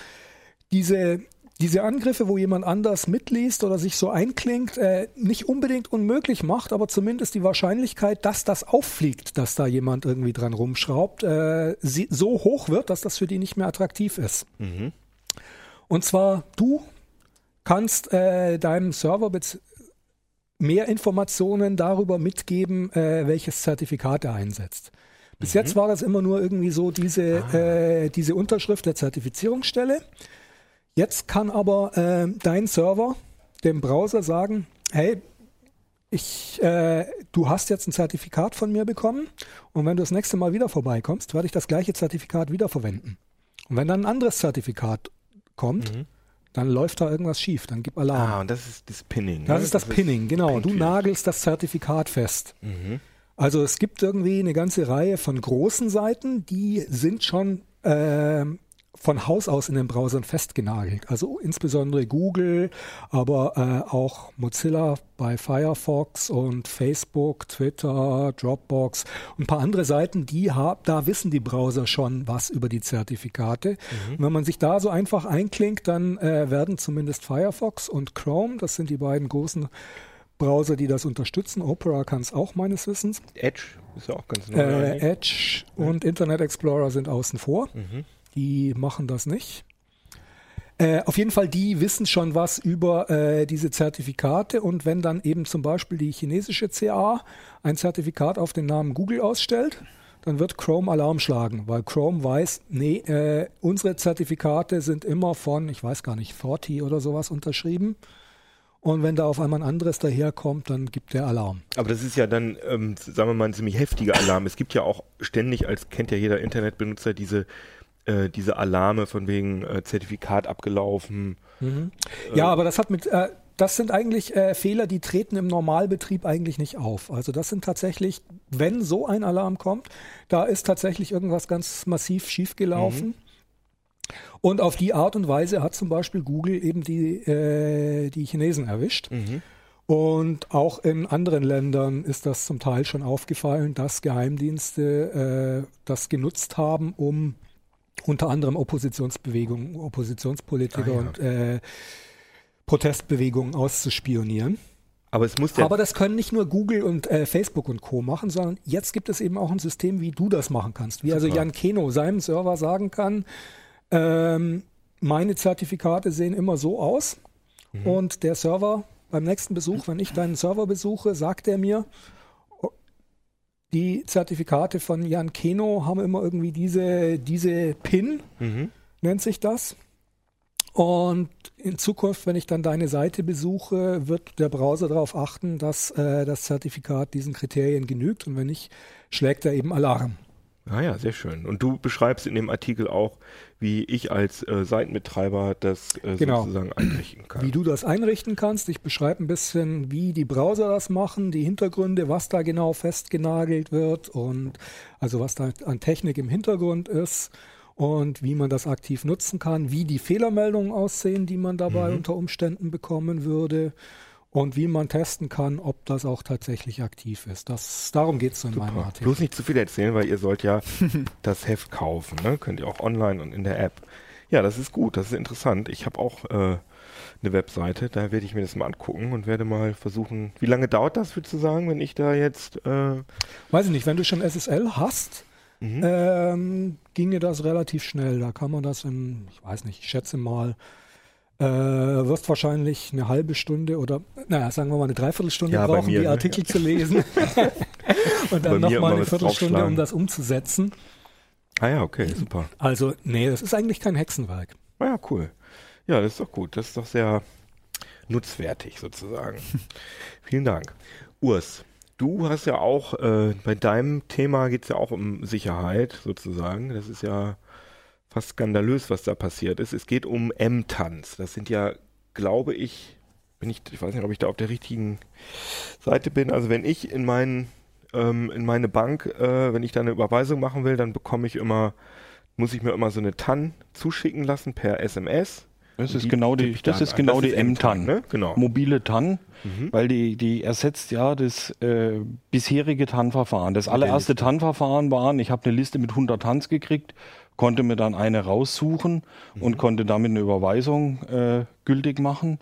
diese diese Angriffe, wo jemand anders mitliest oder sich so einklingt, äh, nicht unbedingt unmöglich macht, aber zumindest die Wahrscheinlichkeit, dass das auffliegt, dass da jemand irgendwie dran rumschraubt, äh, so hoch wird, dass das für die nicht mehr attraktiv ist. Mhm. Und zwar, du kannst äh, deinem Server mehr Informationen darüber mitgeben, äh, welches Zertifikat er einsetzt. Bis mhm. jetzt war das immer nur irgendwie so diese, ah. äh, diese Unterschrift der Zertifizierungsstelle. Jetzt kann aber äh, dein Server dem Browser sagen, hey, ich, äh, du hast jetzt ein Zertifikat von mir bekommen und wenn du das nächste Mal wieder vorbeikommst, werde ich das gleiche Zertifikat wieder verwenden. Und wenn dann ein anderes Zertifikat kommt, mhm. dann läuft da irgendwas schief, dann gib Alarm. Ah, und das ist das Pinning. Das ne? ist das, das Pinning, genau. Du nagelst das Zertifikat fest. Mhm. Also es gibt irgendwie eine ganze Reihe von großen Seiten, die sind schon äh, von Haus aus in den Browsern festgenagelt. Also insbesondere Google, aber äh, auch Mozilla bei Firefox und Facebook, Twitter, Dropbox und ein paar andere Seiten, die haben, da wissen die Browser schon was über die Zertifikate. Mhm. Und wenn man sich da so einfach einklingt, dann äh, werden zumindest Firefox und Chrome, das sind die beiden großen Browser, die das unterstützen. Opera kann es auch meines Wissens. Edge ist ja auch ganz neu. Äh, Edge ja. und Internet Explorer sind außen vor. Mhm. Die machen das nicht. Äh, auf jeden Fall, die wissen schon was über äh, diese Zertifikate und wenn dann eben zum Beispiel die chinesische CA ein Zertifikat auf den Namen Google ausstellt, dann wird Chrome Alarm schlagen, weil Chrome weiß, nee, äh, unsere Zertifikate sind immer von, ich weiß gar nicht, 40 oder sowas unterschrieben. Und wenn da auf einmal ein anderes daherkommt, dann gibt der Alarm. Aber das ist ja dann, ähm, sagen wir mal, ein ziemlich heftiger Alarm. Es gibt ja auch ständig, als kennt ja jeder Internetbenutzer, diese, äh, diese Alarme von wegen äh, Zertifikat abgelaufen. Mhm. Ja, aber das hat mit, äh, das sind eigentlich äh, Fehler, die treten im Normalbetrieb eigentlich nicht auf. Also das sind tatsächlich, wenn so ein Alarm kommt, da ist tatsächlich irgendwas ganz massiv schiefgelaufen. Mhm. Und auf die Art und Weise hat zum Beispiel Google eben die, äh, die Chinesen erwischt. Mhm. Und auch in anderen Ländern ist das zum Teil schon aufgefallen, dass Geheimdienste äh, das genutzt haben, um unter anderem Oppositionsbewegungen, Oppositionspolitiker ah, ja. und äh, Protestbewegungen auszuspionieren. Aber es muss Aber das können nicht nur Google und äh, Facebook und Co. machen, sondern jetzt gibt es eben auch ein System, wie du das machen kannst. Wie Super. also Jan Keno seinem Server sagen kann, ähm, meine Zertifikate sehen immer so aus mhm. und der Server beim nächsten Besuch, wenn ich deinen Server besuche, sagt er mir, die Zertifikate von Jan Keno haben immer irgendwie diese, diese PIN, mhm. nennt sich das. Und in Zukunft, wenn ich dann deine Seite besuche, wird der Browser darauf achten, dass äh, das Zertifikat diesen Kriterien genügt und wenn nicht, schlägt er eben Alarm. Ah ja, sehr schön. Und du beschreibst in dem Artikel auch, wie ich als äh, Seitenbetreiber das äh, genau. sozusagen einrichten kann. Wie du das einrichten kannst. Ich beschreibe ein bisschen, wie die Browser das machen, die Hintergründe, was da genau festgenagelt wird und also was da an Technik im Hintergrund ist und wie man das aktiv nutzen kann, wie die Fehlermeldungen aussehen, die man dabei mhm. unter Umständen bekommen würde und wie man testen kann, ob das auch tatsächlich aktiv ist. Das, darum geht es in Super. meinem Artikel. Bloß nicht zu viel erzählen, weil ihr sollt ja das Heft kaufen. Ne? Könnt ihr auch online und in der App. Ja, das ist gut, das ist interessant. Ich habe auch äh, eine Webseite, da werde ich mir das mal angucken und werde mal versuchen, wie lange dauert das, würdest du sagen, wenn ich da jetzt... Äh Weiß ich nicht, wenn du schon SSL hast, mhm. ähm, ginge das relativ schnell. Da kann man das in, ich weiß nicht, ich schätze mal äh, wirst wahrscheinlich eine halbe Stunde oder, naja, sagen wir mal eine Dreiviertelstunde ja, brauchen, mir, die ne? Artikel ja. zu lesen. und dann nochmal eine Viertelstunde, um das umzusetzen. Ah ja, okay, super. Also, nee, das ist eigentlich kein Hexenwerk. Ah ja, cool. Ja, das ist doch gut. Das ist doch sehr nutzwertig sozusagen. Vielen Dank. Urs, du hast ja auch, äh, bei deinem Thema geht es ja auch um Sicherheit sozusagen. Das ist ja fast skandalös, was da passiert ist. Es geht um M-Tanz. Das sind ja, glaube ich, bin ich, ich weiß nicht, ob ich da auf der richtigen Seite bin. Also wenn ich in meinen ähm, in meine Bank, äh, wenn ich da eine Überweisung machen will, dann bekomme ich immer, muss ich mir immer so eine TAN zuschicken lassen per SMS. Das ist genau die, das ist genau die M-TAN, ne? genau. mobile TAN, mhm. weil die, die ersetzt ja das äh, bisherige TAN-Verfahren. Das allererste TAN-Verfahren war, ich habe eine Liste mit 100 TANs gekriegt konnte mir dann eine raussuchen mhm. und konnte damit eine Überweisung äh, gültig machen.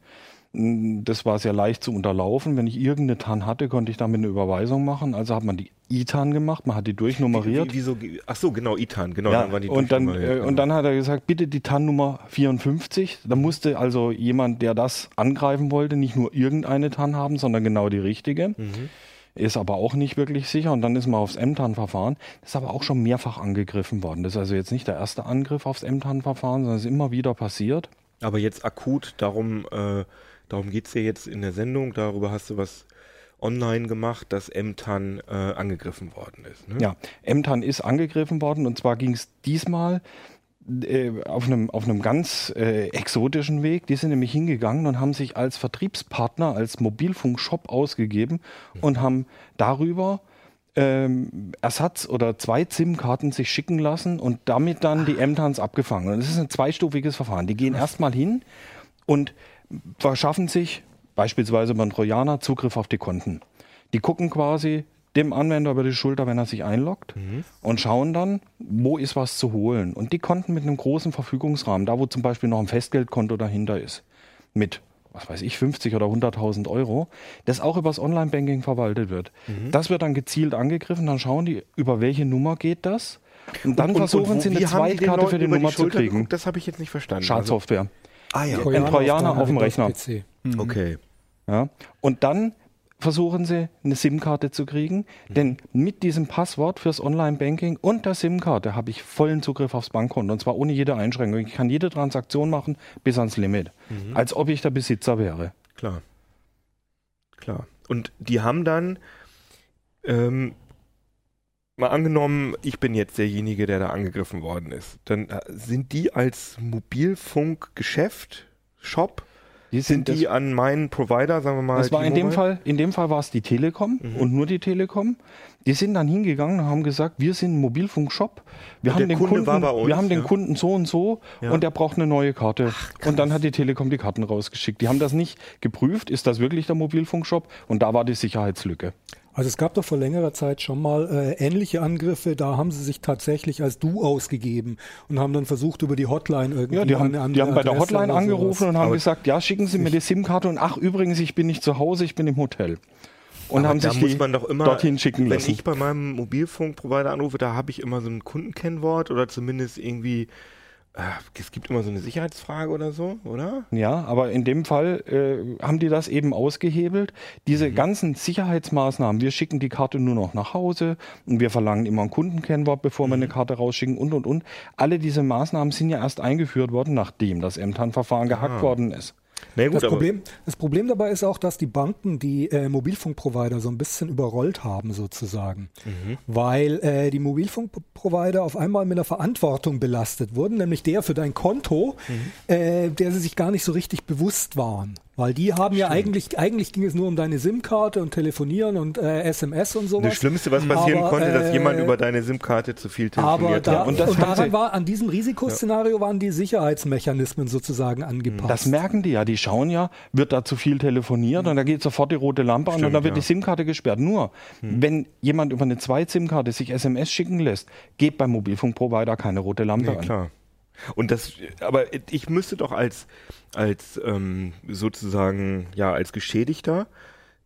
Mm, das war sehr leicht zu unterlaufen. Wenn ich irgendeine TAN hatte, konnte ich damit eine Überweisung machen. Also hat man die ITAN gemacht, man hat die durchnummeriert. Wie, wie, wie ach so, genau, ITAN, genau. Ja, dann und, dann, äh, und dann hat er gesagt, bitte die TAN-Nummer 54. Da musste also jemand, der das angreifen wollte, nicht nur irgendeine TAN haben, sondern genau die richtige. Mhm ist aber auch nicht wirklich sicher und dann ist man aufs MTAN-Verfahren. Das ist aber auch schon mehrfach angegriffen worden. Das ist also jetzt nicht der erste Angriff aufs MTAN-Verfahren, sondern es ist immer wieder passiert. Aber jetzt akut, darum, äh, darum geht es ja jetzt in der Sendung, darüber hast du was online gemacht, dass MTAN äh, angegriffen worden ist. Ne? Ja, MTAN ist angegriffen worden und zwar ging es diesmal äh, auf einem, auf einem ganz äh, exotischen Weg. Die sind nämlich hingegangen und haben sich als Vertriebspartner, als Mobilfunkshop ausgegeben mhm. und haben darüber ähm, Ersatz oder zwei SIM-Karten sich schicken lassen und damit dann die M-Tans abgefangen. Und das ist ein zweistufiges Verfahren. Die gehen erstmal hin und verschaffen sich beispielsweise beim Trojaner Zugriff auf die Konten. Die gucken quasi, dem Anwender über die Schulter, wenn er sich einloggt mhm. und schauen dann, wo ist was zu holen. Und die konnten mit einem großen Verfügungsrahmen, da wo zum Beispiel noch ein Festgeldkonto dahinter ist, mit was weiß ich, 50 oder 100.000 Euro, das auch übers Online-Banking verwaltet wird. Mhm. Das wird dann gezielt angegriffen, dann schauen die, über welche Nummer geht das. Und dann und, versuchen und, sie eine Zweitkarte für die Nummer die zu kriegen. Geguckt? Das habe ich jetzt nicht verstanden. Schadsoftware. Ah ja. Ein Trojaner auf dem deinem Rechner. Windows-PC. Mhm. Okay. Ja? Und dann versuchen sie, eine SIM-Karte zu kriegen. Denn mit diesem Passwort fürs Online-Banking und der SIM-Karte habe ich vollen Zugriff aufs Bankkonto. Und zwar ohne jede Einschränkung. Ich kann jede Transaktion machen bis ans Limit. Als ob ich der Besitzer wäre. Klar. Klar. Und die haben dann, ähm, mal angenommen, ich bin jetzt derjenige, der da angegriffen worden ist. Dann äh, sind die als Mobilfunkgeschäft, Shop, Die sind die an meinen Provider, sagen wir mal. Das war in dem? Fall, in dem Fall war es die Telekom Mhm. und nur die Telekom. Die sind dann hingegangen und haben gesagt, wir sind ein Mobilfunkshop. Wir Und haben den Kunde Kunden, war bei uns, wir haben den ja. Kunden so und so Ja. und der braucht eine neue Karte. und dann hat die Telekom die Karten rausgeschickt. Die haben das nicht geprüft, ist das wirklich der Mobilfunkshop? Und da war die Sicherheitslücke. Also es gab doch vor längerer Zeit schon mal äh, ähnliche Angriffe, da haben sie sich tatsächlich als du ausgegeben und haben dann versucht über die Hotline irgendwie Ja, die haben, eine die andere haben bei der Hotline angerufen sowas. und haben Aber gesagt, ja, schicken Sie mir die SIM-Karte und ach, übrigens, ich bin nicht zu Hause, ich bin im Hotel. Und Aber haben da sich muss die man doch immer, dorthin schicken wenn lassen. ich bei meinem Mobilfunkprovider anrufe, da habe ich immer so ein Kundenkennwort oder zumindest irgendwie, es gibt immer so eine Sicherheitsfrage oder so, oder? Ja, aber in dem Fall äh, haben die das eben ausgehebelt. Diese ganzen Sicherheitsmaßnahmen, wir schicken die Karte nur noch nach Hause und wir verlangen immer ein Kundenkennwort, bevor wir eine Karte rausschicken und und und. Alle diese Maßnahmen sind ja erst eingeführt worden, nachdem das MTAN-Verfahren gehackt worden ist. Na gut, Das Problem, das Problem dabei ist auch, dass die Banken die äh, Mobilfunkprovider so ein bisschen überrollt haben sozusagen, Mhm. weil äh, die Mobilfunkprovider auf einmal mit einer Verantwortung belastet wurden, nämlich der für dein Konto, Mhm. äh, der sie sich gar nicht so richtig bewusst waren. Weil die haben ja eigentlich, eigentlich ging es nur um deine SIM-Karte und Telefonieren und äh, SMS und sowas. Das Schlimmste, was passieren Aber, konnte, dass äh, jemand über deine SIM-Karte zu viel aber telefoniert da, hat. und, Und das haben daran sie- war, an diesem Risikoszenario waren die Sicherheitsmechanismen sozusagen angepasst. Das merken die ja, die schauen ja, wird da zu viel telefoniert und da geht sofort die rote Lampe an und Stimmt, dann wird ja. die SIM-Karte gesperrt. Nur, wenn jemand über eine Zweit-SIM-Karte sich SMS schicken lässt, geht beim Mobilfunkprovider keine rote Lampe Nee, an. klar. Und das, aber ich müsste doch als, als ähm, sozusagen, ja, als Geschädigter,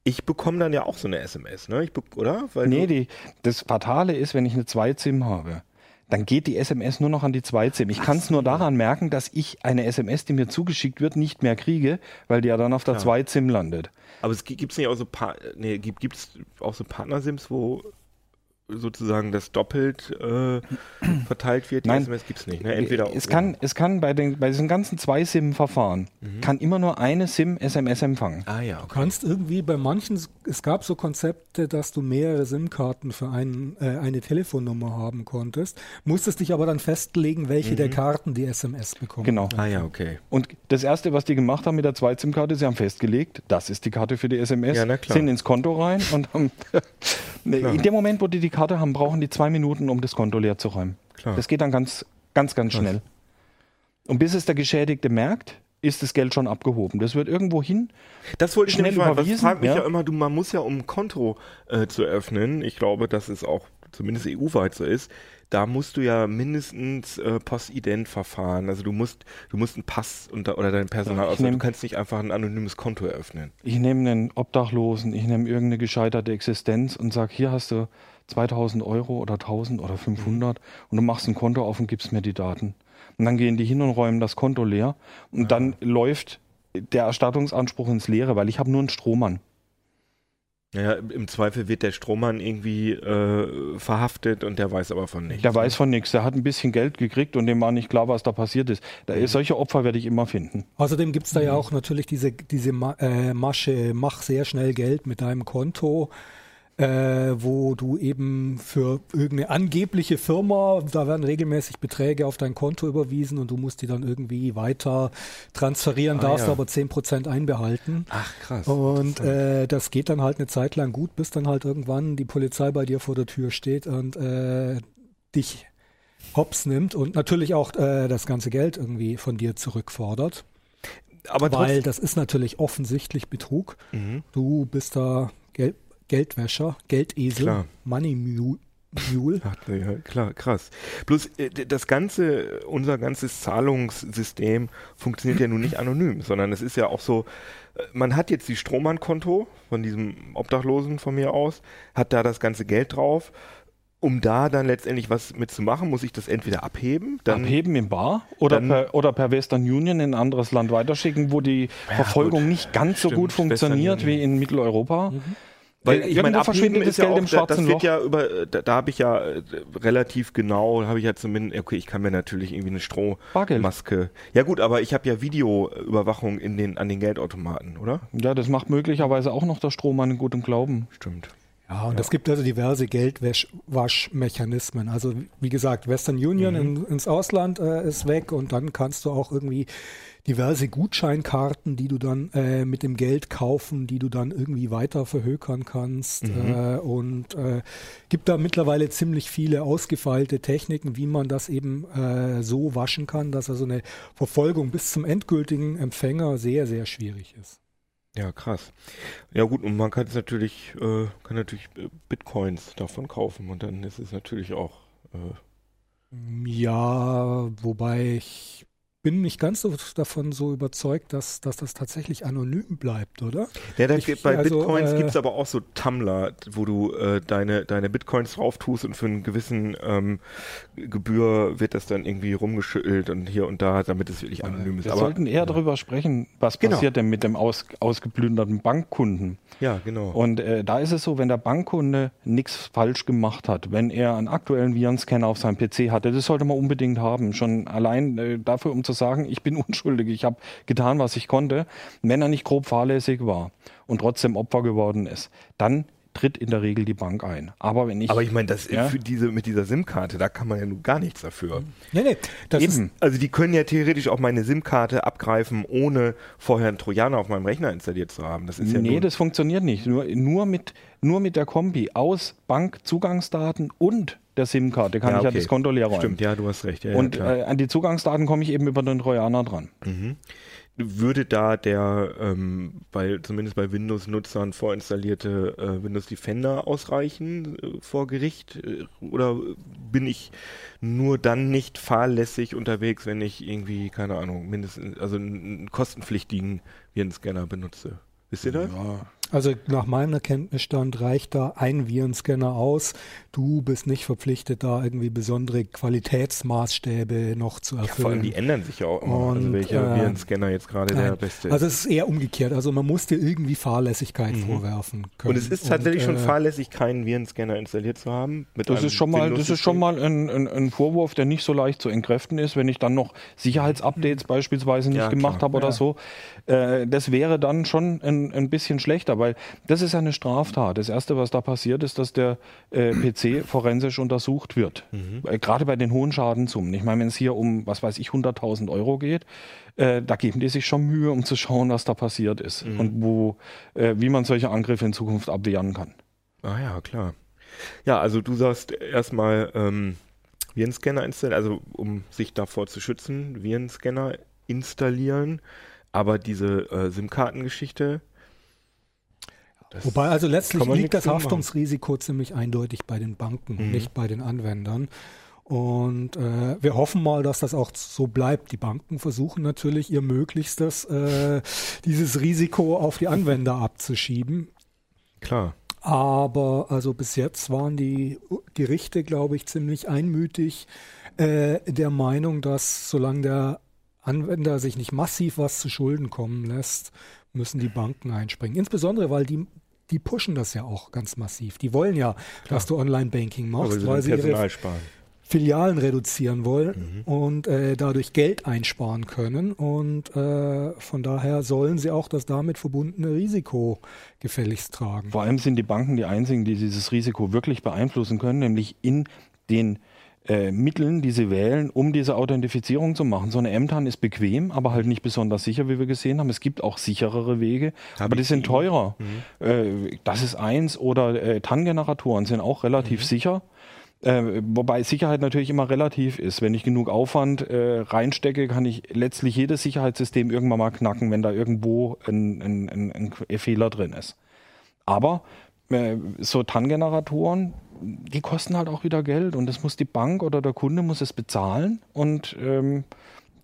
ich bekomme dann ja auch so eine SMS, ne? Ich oder? Weil Nee, die, das Fatale ist, wenn ich eine Zweit-SIM habe, dann geht die SMS nur noch an die Zweit-SIM. Ich kann es nur daran merken, dass ich eine SMS, die mir zugeschickt wird, nicht mehr kriege, weil die ja dann auf der Klar. Zweit-SIM landet. aber es gibt es nicht auch so pa nee, gibt gibt's auch so Partnersims, wo sozusagen das doppelt äh, verteilt wird? Die Nein. SMS gibt's nicht, ne? Entweder es kann, es kann bei, den, bei diesen ganzen Zwei-SIM-Verfahren, kann immer nur eine SIM SMS empfangen. Ah ja, Du okay. kannst irgendwie bei manchen, es gab so Konzepte, dass du mehrere SIM-Karten für einen, äh, eine Telefonnummer haben konntest, musstest dich aber dann festlegen, welche der Karten die SMS bekommen. Genau. Ah ja, okay. Und das Erste, was die gemacht haben mit der Zweit-SIM-Karte, sie haben festgelegt, das ist die Karte für die SMS, Ja, na klar. sind ins Konto rein und haben, in dem Moment, wo die die Karte haben, brauchen die zwei Minuten, um das Konto leer zu räumen. Klar. Das geht dann ganz, ganz, ganz schnell. Und bis es der Geschädigte merkt, ist das Geld schon abgehoben. Das wird irgendwo hin. Das wollte ich Schnell nämlich mal, das fragt mich ja. ja. immer, du, man muss ja, um ein Konto äh, zu öffnen, ich glaube, dass es auch zumindest EU-weit so ist, da musst du ja mindestens äh, Postident-Verfahren, also du musst, du musst einen Pass und, oder dein Personal, Ja, also, du nehm- kannst nicht einfach ein anonymes Konto eröffnen. Ich nehme einen Obdachlosen, ich nehme irgendeine gescheiterte Existenz und sage, hier hast du 2000 Euro oder 1000 oder 500 und du machst ein Konto auf und gibst mir die Daten. Und dann gehen die hin und räumen das Konto leer und dann läuft der Erstattungsanspruch ins Leere, weil ich habe nur einen Strohmann. Naja, im- Zweifel wird der Strohmann irgendwie äh, verhaftet und der weiß aber von nichts. Der weiß von nichts. Der hat ein bisschen Geld gekriegt und dem war nicht klar, was da passiert ist. Da, Solche Opfer werde ich immer finden. Außerdem gibt's da ja auch natürlich diese, diese Ma äh, Masche, mach sehr schnell Geld mit deinem Konto, äh, wo du eben für irgendeine angebliche Firma, da werden regelmäßig Beträge auf dein Konto überwiesen und du musst die dann irgendwie weiter transferieren, Ah, darfst ja. aber 10% einbehalten. Ach, krass. Und äh, das geht dann halt eine Zeit lang gut, bis dann halt irgendwann die Polizei bei dir vor der Tür steht und äh, dich hops nimmt und natürlich auch äh, das ganze Geld irgendwie von dir zurückfordert. aber Weil das ist natürlich offensichtlich Betrug. Mhm. Du bist da Gel Geldwäscher, Geldesel, Klar. Money Mule. Mule. Ach, ja, klar, krass. Bloß äh, das ganze, unser ganzes Zahlungssystem funktioniert ja nun nicht anonym, sondern es ist ja auch so, äh, man hat jetzt die Strohmann-Konto von diesem Obdachlosen von mir aus, hat da das ganze Geld drauf um da dann letztendlich was mitzumachen, muss ich das entweder abheben. Dann, abheben im Bar oder, dann, per, oder per Western Union in ein anderes Land weiterschicken, wo die ja, Verfolgung gut. nicht ganz Stimmt, so gut funktioniert wie in Mitteleuropa. Mhm. Weil ich meine, verschwindet das Geld ja auch, im schwarzen das wird Loch. ja über, da, da habe ich ja äh, relativ genau, habe ich ja zumindest, okay, ich kann mir natürlich irgendwie eine Strohmaske. Ja gut, aber ich habe ja Videoüberwachung in den, an den Geldautomaten, oder? Ja, das macht möglicherweise auch noch der Strohmann in gutem Glauben. Stimmt. Ja, und es gibt also diverse Geldwaschmechanismen. Also wie gesagt, Western Union mhm. in, ins Ausland äh, ist weg und dann kannst du auch irgendwie diverse Gutscheinkarten, die du dann äh, mit dem Geld kaufen, die du dann irgendwie weiter verhökern kannst. Mhm. Äh, und äh, gibt da mittlerweile ziemlich viele ausgefeilte Techniken, wie man das eben äh, so waschen kann, dass also eine Verfolgung bis zum endgültigen Empfänger sehr, sehr schwierig ist. Ja, krass. Ja gut, und man kann es natürlich, äh, kann natürlich äh, Bitcoins davon kaufen und dann ist es natürlich auch. Äh ja, wobei ich bin nicht ganz so davon so überzeugt, dass, dass das tatsächlich anonym bleibt, oder? Ja, da ich, bei also, Bitcoins äh, gibt es aber auch so Tumblr, wo du äh, deine, deine Bitcoins drauf tust und für einen gewissen ähm, Gebühr wird das dann irgendwie rumgeschüttelt und hier und da, damit es wirklich anonym ist. Wir aber, sollten eher ja. darüber sprechen, was genau. passiert denn mit dem aus, ausgeplünderten Bankkunden. Ja, genau. Und äh, da ist es so, wenn der Bankkunde nichts falsch gemacht hat, wenn er einen aktuellen Virenscanner auf seinem PC hatte, das sollte man unbedingt haben, schon allein äh, dafür, um zu sagen, ich bin unschuldig, ich habe getan, was ich konnte, wenn er nicht grob fahrlässig war und trotzdem Opfer geworden ist, dann tritt in der Regel die Bank ein. Aber wenn ich. Aber ich meine, das ja? für diese, mit dieser SIM-Karte, da kann man ja nun gar nichts dafür. Nee, nee. Das Eben. Ist, also die können ja theoretisch auch meine SIM-Karte abgreifen, ohne vorher einen Trojaner auf meinem Rechner installiert zu haben. Das ist ja nee, das funktioniert nicht. Nur, nur, mit, nur mit der Kombi aus Bankzugangsdaten und der SIM-Karte kann ja, okay. ich ja das Konto leer räumen. Stimmt, ja, du hast recht. Ja, und ja, äh, an die Zugangsdaten komme ich eben über den Trojaner dran. Mhm. Würde da der, ähm, bei, zumindest bei Windows-Nutzern vorinstallierte äh, Windows Defender ausreichen äh, vor Gericht? Äh, oder bin ich nur dann nicht fahrlässig unterwegs, wenn ich irgendwie, keine Ahnung, mindestens, also einen kostenpflichtigen Virenscanner benutze? Wisst ihr das? Ja, also nach meinem Erkenntnisstand reicht da ein Virenscanner aus. Du bist nicht verpflichtet, da irgendwie besondere Qualitätsmaßstäbe noch zu erfüllen. Ja, vor allem die ändern sich ja auch immer. Also Und, also welcher äh, Virenscanner jetzt gerade der beste ist. Also es ist eher umgekehrt. Also man muss dir irgendwie Fahrlässigkeit mhm. vorwerfen können. Und es ist tatsächlich Und, schon äh, fahrlässig, keinen Virenscanner installiert zu haben. das ist schon mal, das ist schon mal ein, ein, ein, Vorwurf, der nicht so leicht zu entkräften ist, wenn ich dann noch Sicherheitsupdates mhm. beispielsweise nicht ja, gemacht habe oder ja. so. Äh, das wäre dann schon ein, ein bisschen schlechter weil das ist eine Straftat. Das Erste, was da passiert, ist, dass der äh, PC forensisch untersucht wird. Mhm. Äh, gerade bei den hohen Schadensummen. Ich meine, wenn es hier um, was weiß ich, 100.000 Euro geht, äh, da geben die sich schon Mühe, um zu schauen, was da passiert ist mhm. und wo, äh, wie man solche Angriffe in Zukunft abwehren kann. Ah ja, klar. Ja, also du sagst erstmal ähm, Virenscanner installieren, also um sich davor zu schützen, Virenscanner installieren. Aber diese äh, SIM-Kartengeschichte, das Wobei also letztlich liegt das Haftungsrisiko ziemlich eindeutig bei den Banken, mhm. nicht bei den Anwendern. Und äh, wir hoffen mal, dass das auch so bleibt. Die Banken versuchen natürlich ihr Möglichstes, äh, dieses Risiko auf die Anwender abzuschieben. Klar. Aber also bis jetzt waren die Gerichte, glaube ich, ziemlich einmütig äh, der Meinung, dass solange der Anwender sich nicht massiv was zu Schulden kommen lässt, müssen die Banken einspringen. Insbesondere, weil die die pushen das ja auch ganz massiv. Die wollen ja, Klar. dass du Online-Banking machst, weil sie ihre sparen. Filialen reduzieren wollen mhm. und äh, dadurch Geld einsparen können. Und äh, von daher sollen sie auch das damit verbundene Risiko gefälligst tragen. Vor allem sind die Banken die einzigen, die dieses Risiko wirklich beeinflussen können, nämlich in den äh, Mitteln, die sie wählen, um diese Authentifizierung zu machen. So eine M-TAN ist bequem, aber halt nicht besonders sicher, wie wir gesehen haben. Es gibt auch sicherere Wege, Hab aber die sind teurer. Mhm. Äh, das ist eins oder äh, TAN-Generatoren sind auch relativ mhm. sicher. Äh, wobei Sicherheit natürlich immer relativ ist. Wenn ich genug Aufwand äh, reinstecke, kann ich letztlich jedes Sicherheitssystem irgendwann mal knacken, wenn da irgendwo ein, ein, ein, ein Fehler drin ist. Aber äh, so TAN-Generatoren, die kosten halt auch wieder Geld und das muss die Bank oder der Kunde muss es bezahlen und ähm,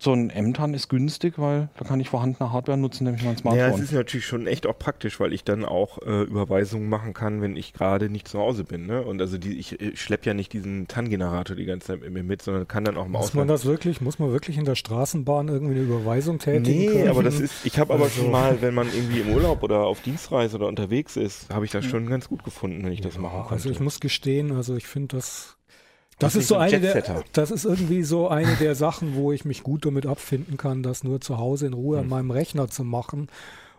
so ein M-TAN ist günstig, weil da kann ich vorhandene Hardware nutzen, nämlich mein Smartphone. Ja, es ist natürlich schon echt auch praktisch, weil ich dann auch äh, Überweisungen machen kann, wenn ich gerade nicht zu Hause bin. Ne? Und also die, ich, ich schleppe ja nicht diesen TAN-Generator die ganze Zeit mit mir mit, sondern kann dann auch mal Muss man das wirklich, muss man wirklich in der Straßenbahn irgendwie eine Überweisung tätigen? Nee, können? aber das ist, ich habe aber Also- schon mal, wenn man irgendwie im Urlaub oder auf Dienstreise oder unterwegs ist, habe ich das schon ganz gut gefunden, wenn ich das machen konnte. Also ich muss gestehen, also ich finde das. Das ist so ein eine der, das ist irgendwie so eine der Sachen, wo ich mich gut damit abfinden kann, das nur zu Hause in Ruhe Hm. an meinem Rechner zu machen.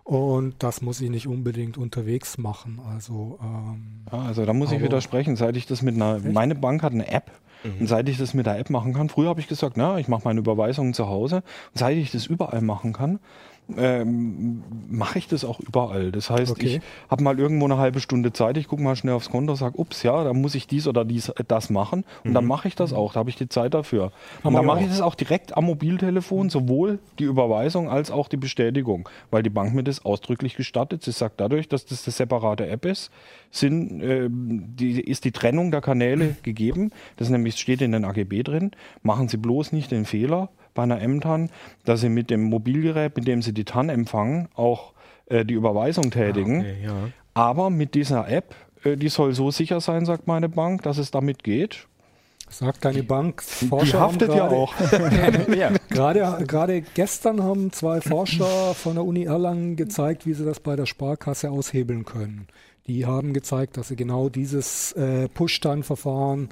Und das muss ich nicht unbedingt unterwegs machen. Also ähm, Ja, also da muss ich widersprechen, seit ich das mit einer, meine Bank hat eine App und seit ich das mit der App machen kann, früher habe ich gesagt, na, ich mache meine Überweisungen zu Hause und seit ich das überall machen kann, ähm, mache ich das auch überall. Das heißt, Okay. ich habe mal irgendwo eine halbe Stunde Zeit, ich gucke mal schnell aufs Konto, sage, ups, ja, da muss ich dies oder dies äh, das machen und dann mache ich das auch, da habe ich die Zeit dafür. Und dann mache ich das auch direkt am Mobiltelefon, sowohl die Überweisung als auch die Bestätigung, weil die Bank mir das ausdrücklich gestattet. Sie sagt dadurch, dass das eine separate App ist, sind, ähm, die, ist die Trennung der Kanäle gegeben. Das nämlich steht in den AGB drin. Machen Sie bloß nicht den Fehler bei einer M-TAN, dass Sie mit dem Mobilgerät, mit dem Sie die TAN empfangen, auch äh, die Überweisung tätigen. Okay, ja. Aber mit dieser App, äh, die soll so sicher sein, sagt meine Bank, dass es damit geht. sagt deine Bank, Die Forscher haben haftet ja gerade- auch. ja. Gerade, gerade gestern haben zwei Forscher von der Uni Erlangen gezeigt, wie sie das bei der Sparkasse aushebeln können. Die haben gezeigt, dass sie genau dieses äh, Push-Dann-Verfahren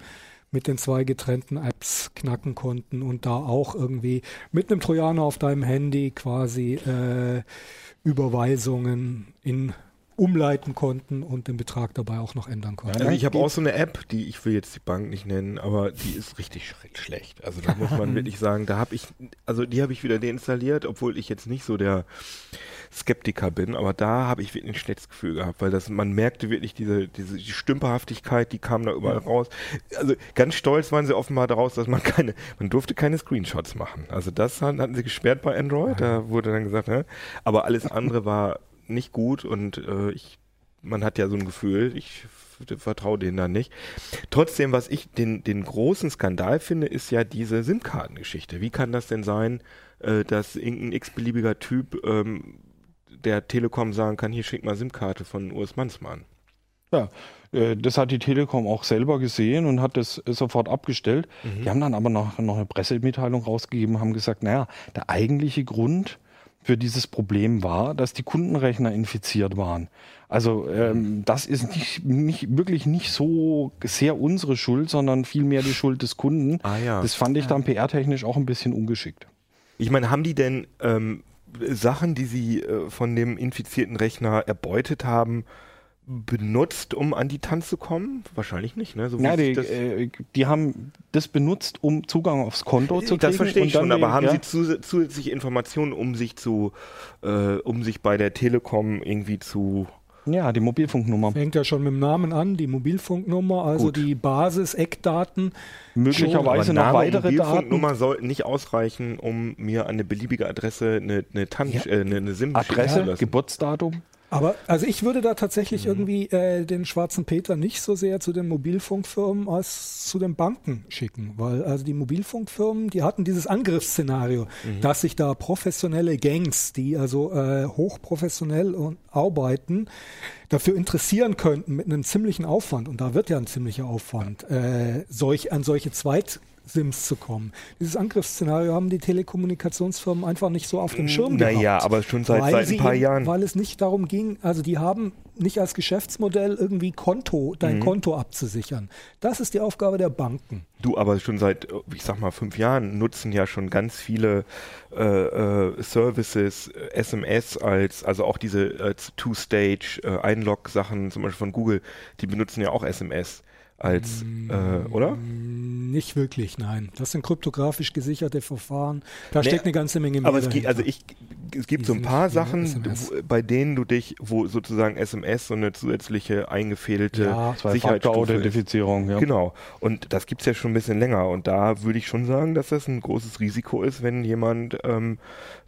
mit den zwei getrennten Apps knacken konnten und da auch irgendwie mit einem Trojaner auf deinem Handy quasi äh, Überweisungen in umleiten konnten und den Betrag dabei auch noch ändern konnten. Also ich habe auch so eine App, die ich will jetzt die Bank nicht nennen, aber die ist richtig sch- schlecht. Also da muss man wirklich sagen, da habe ich, also die habe ich wieder deinstalliert, obwohl ich jetzt nicht so der Skeptiker bin, aber da habe ich wirklich ein schlechtes Gefühl gehabt, weil das, man merkte wirklich diese, diese die Stümperhaftigkeit, die kam da überall raus. Also ganz stolz waren sie offenbar daraus, dass man keine, man durfte keine Screenshots machen. Also das hatten hatten sie gesperrt bei Android, da wurde dann gesagt, ne? aber alles andere war nicht gut und äh, ich, man hat ja so ein Gefühl, ich vertraue denen da nicht. Trotzdem, was ich den, den großen Skandal finde, ist ja diese SIM-Kartengeschichte. Wie kann das denn sein, äh, dass irgendein x-beliebiger Typ ähm, der Telekom sagen kann, hier schick mal SIM-Karte von US Mansmann. Ja, äh, das hat die Telekom auch selber gesehen und hat das sofort abgestellt. Die haben dann aber noch, noch eine Pressemitteilung rausgegeben, haben gesagt, naja, der eigentliche Grund für dieses Problem war, dass die Kundenrechner infiziert waren. Also ähm, das ist nicht, nicht wirklich nicht so sehr unsere Schuld, sondern vielmehr die Schuld des Kunden. Ah ja. Das fand ich dann PR-technisch auch ein bisschen ungeschickt. Ich meine, haben die denn ähm, Sachen, die sie äh, von dem infizierten Rechner erbeutet haben, benutzt, um an die TAN zu kommen? Wahrscheinlich nicht, ne? So sich die, äh, die haben das benutzt, um Zugang aufs Konto zu kriegen. Das verstehe ich schon, aber die- haben ja. Sie zus zusätzliche Informationen, um sich zu, äh, um sich bei der Telekom irgendwie zu Ja, die Mobilfunknummer. Fängt ja schon mit dem Namen an, die Mobilfunknummer, also Gut. die Basis, Eckdaten. Möglicherweise noch weitere Daten. Mobilfunknummer sollten nicht ausreichen, um mir an eine beliebige Adresse eine, eine, Ja. äh, eine, eine SIM zu Adresse, lassen. Geburtsdatum. Aber also ich würde da tatsächlich Mhm. irgendwie äh, den schwarzen Peter nicht so sehr zu den Mobilfunkfirmen als zu den Banken schicken, weil also die Mobilfunkfirmen, die hatten dieses Angriffsszenario, Mhm. dass sich da professionelle Gangs, die also äh, hochprofessionell und arbeiten, dafür interessieren könnten mit einem ziemlichen Aufwand und da wird ja ein ziemlicher Aufwand, äh, solch an solche Zweit Sims zu kommen. Dieses Angriffsszenario haben die Telekommunikationsfirmen einfach nicht so auf dem Schirm gehabt. Naja, aber schon seit, seit ein paar eben- Jahren. Weil es nicht darum ging, also die haben nicht als Geschäftsmodell irgendwie Konto, Mhm. dein Konto abzusichern. Das ist die Aufgabe der Banken. Du, aber schon seit, äh, ich sag mal, fünf Jahren nutzen ja schon ganz viele äh, äh, Services, äh, SMS als, also auch diese äh, Two-Stage äh, zum Beispiel von Google, die benutzen ja auch SMS als, äh, oder? Nicht wirklich, nein. Das sind kryptografisch gesicherte Verfahren. Da Nee, steckt eine ganze Menge mehr Aber es gibt, also ich, es gibt Die so ein paar Sachen, wo, bei denen du dich, wo sozusagen SMS so eine zusätzliche eingefädelte Ja. Zwei-Faktor-Authentifizierung. Ja. Genau. Und das gibt's ja schon ein bisschen länger. Und da würde ich schon sagen, dass das ein großes Risiko ist, wenn jemand, ähm,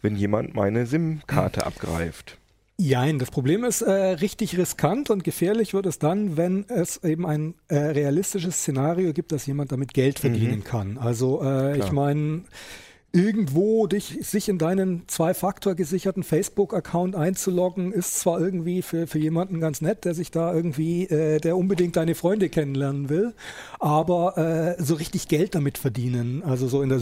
wenn jemand meine SIM-Karte abgreift. Jein, das Problem ist, äh, richtig riskant und gefährlich wird es dann, wenn es eben ein äh, realistisches Szenario gibt, dass jemand damit Geld verdienen kann. Also äh, ich meine, irgendwo dich, sich in deinen zwei-Faktor gesicherten Facebook-Account einzuloggen, ist zwar irgendwie für, für jemanden ganz nett, der sich da irgendwie, äh, der unbedingt deine Freunde kennenlernen will, aber äh, so richtig Geld damit verdienen, also so in der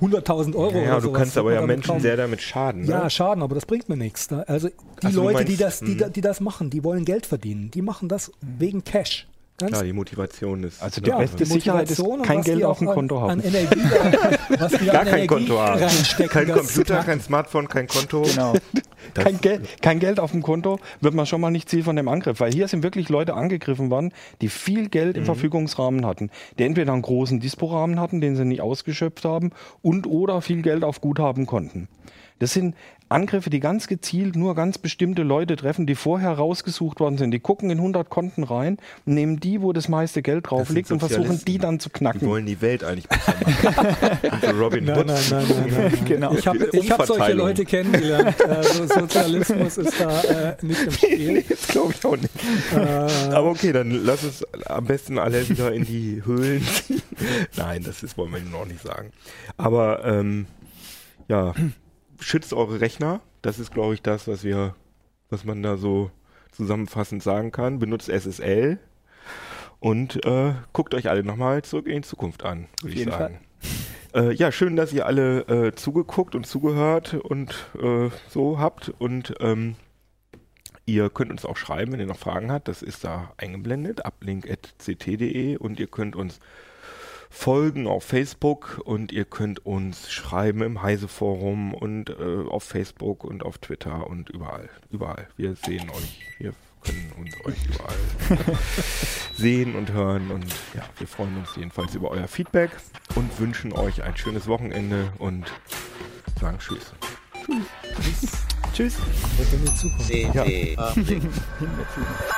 100.000 Euro. Ja, oder du sowas, kannst aber ja Menschen kaum- sehr damit schaden. Ne? Ja, schaden, aber das bringt mir nichts. Da- Also die Ach so, du Leute, die meinst, das, die, hm. die das machen, die wollen Geld verdienen. Die machen das wegen Cash. Ganz Klar, die Motivation ist. Also die ja, beste die Sicherheit ist, kein Geld auf dem Konto haben. An Energie, was die Gar an kein Energie Konto haben. Kein Computer, kein Smartphone, kein Konto. Genau. Kein Geld, kein Geld auf dem Konto wird man schon mal nicht Ziel von dem Angriff, weil hier sind wirklich Leute angegriffen worden, die viel Geld Mhm. im Verfügungsrahmen hatten, die entweder einen großen Dispo-Rahmen hatten, den sie nicht ausgeschöpft haben, und oder viel Geld auf Guthaben konnten. Das sind Angriffe, die ganz gezielt nur ganz bestimmte Leute treffen, die vorher rausgesucht worden sind. Die gucken in 100 Konten rein, nehmen die, wo das meiste Geld drauf liegt und versuchen die dann zu Die knacken. wollen die Welt eigentlich besser machen. Und so Robin Nein, Hood. nein, nein, nein, nein, nein. Genau. Ich habe hab solche. Leute kennengelernt. Also Sozialismus ist da äh, nicht im Spiel. Das glaube ich auch nicht. Äh, Aber okay, dann lass uns am besten alle wieder in die Höhlen ziehen. Nein, das ist, wollen wir noch nicht sagen. Aber ähm, ja, schützt eure Rechner. Das ist, glaube ich, das, was wir, was man da so zusammenfassend sagen kann. Benutzt SSL und äh, guckt euch alle nochmal zurück in die Zukunft an, würde ich sagen. Äh, ja, schön, dass ihr alle äh, zugeguckt und zugehört und äh, so habt. Und ähm, ihr könnt uns auch schreiben, wenn ihr noch Fragen habt. Das ist da eingeblendet, uplink.ct.de und ihr könnt uns folgen auf Facebook und ihr könnt uns schreiben im Heise-Forum und äh, auf Facebook und auf Twitter und überall. Überall. Wir sehen euch. Wir können uns euch überall sehen und hören und ja, wir freuen uns jedenfalls über euer Feedback und wünschen euch ein schönes Wochenende und sagen Tschüss. Tschüss. in die Zukunft. CD Uplink. Hinwärts.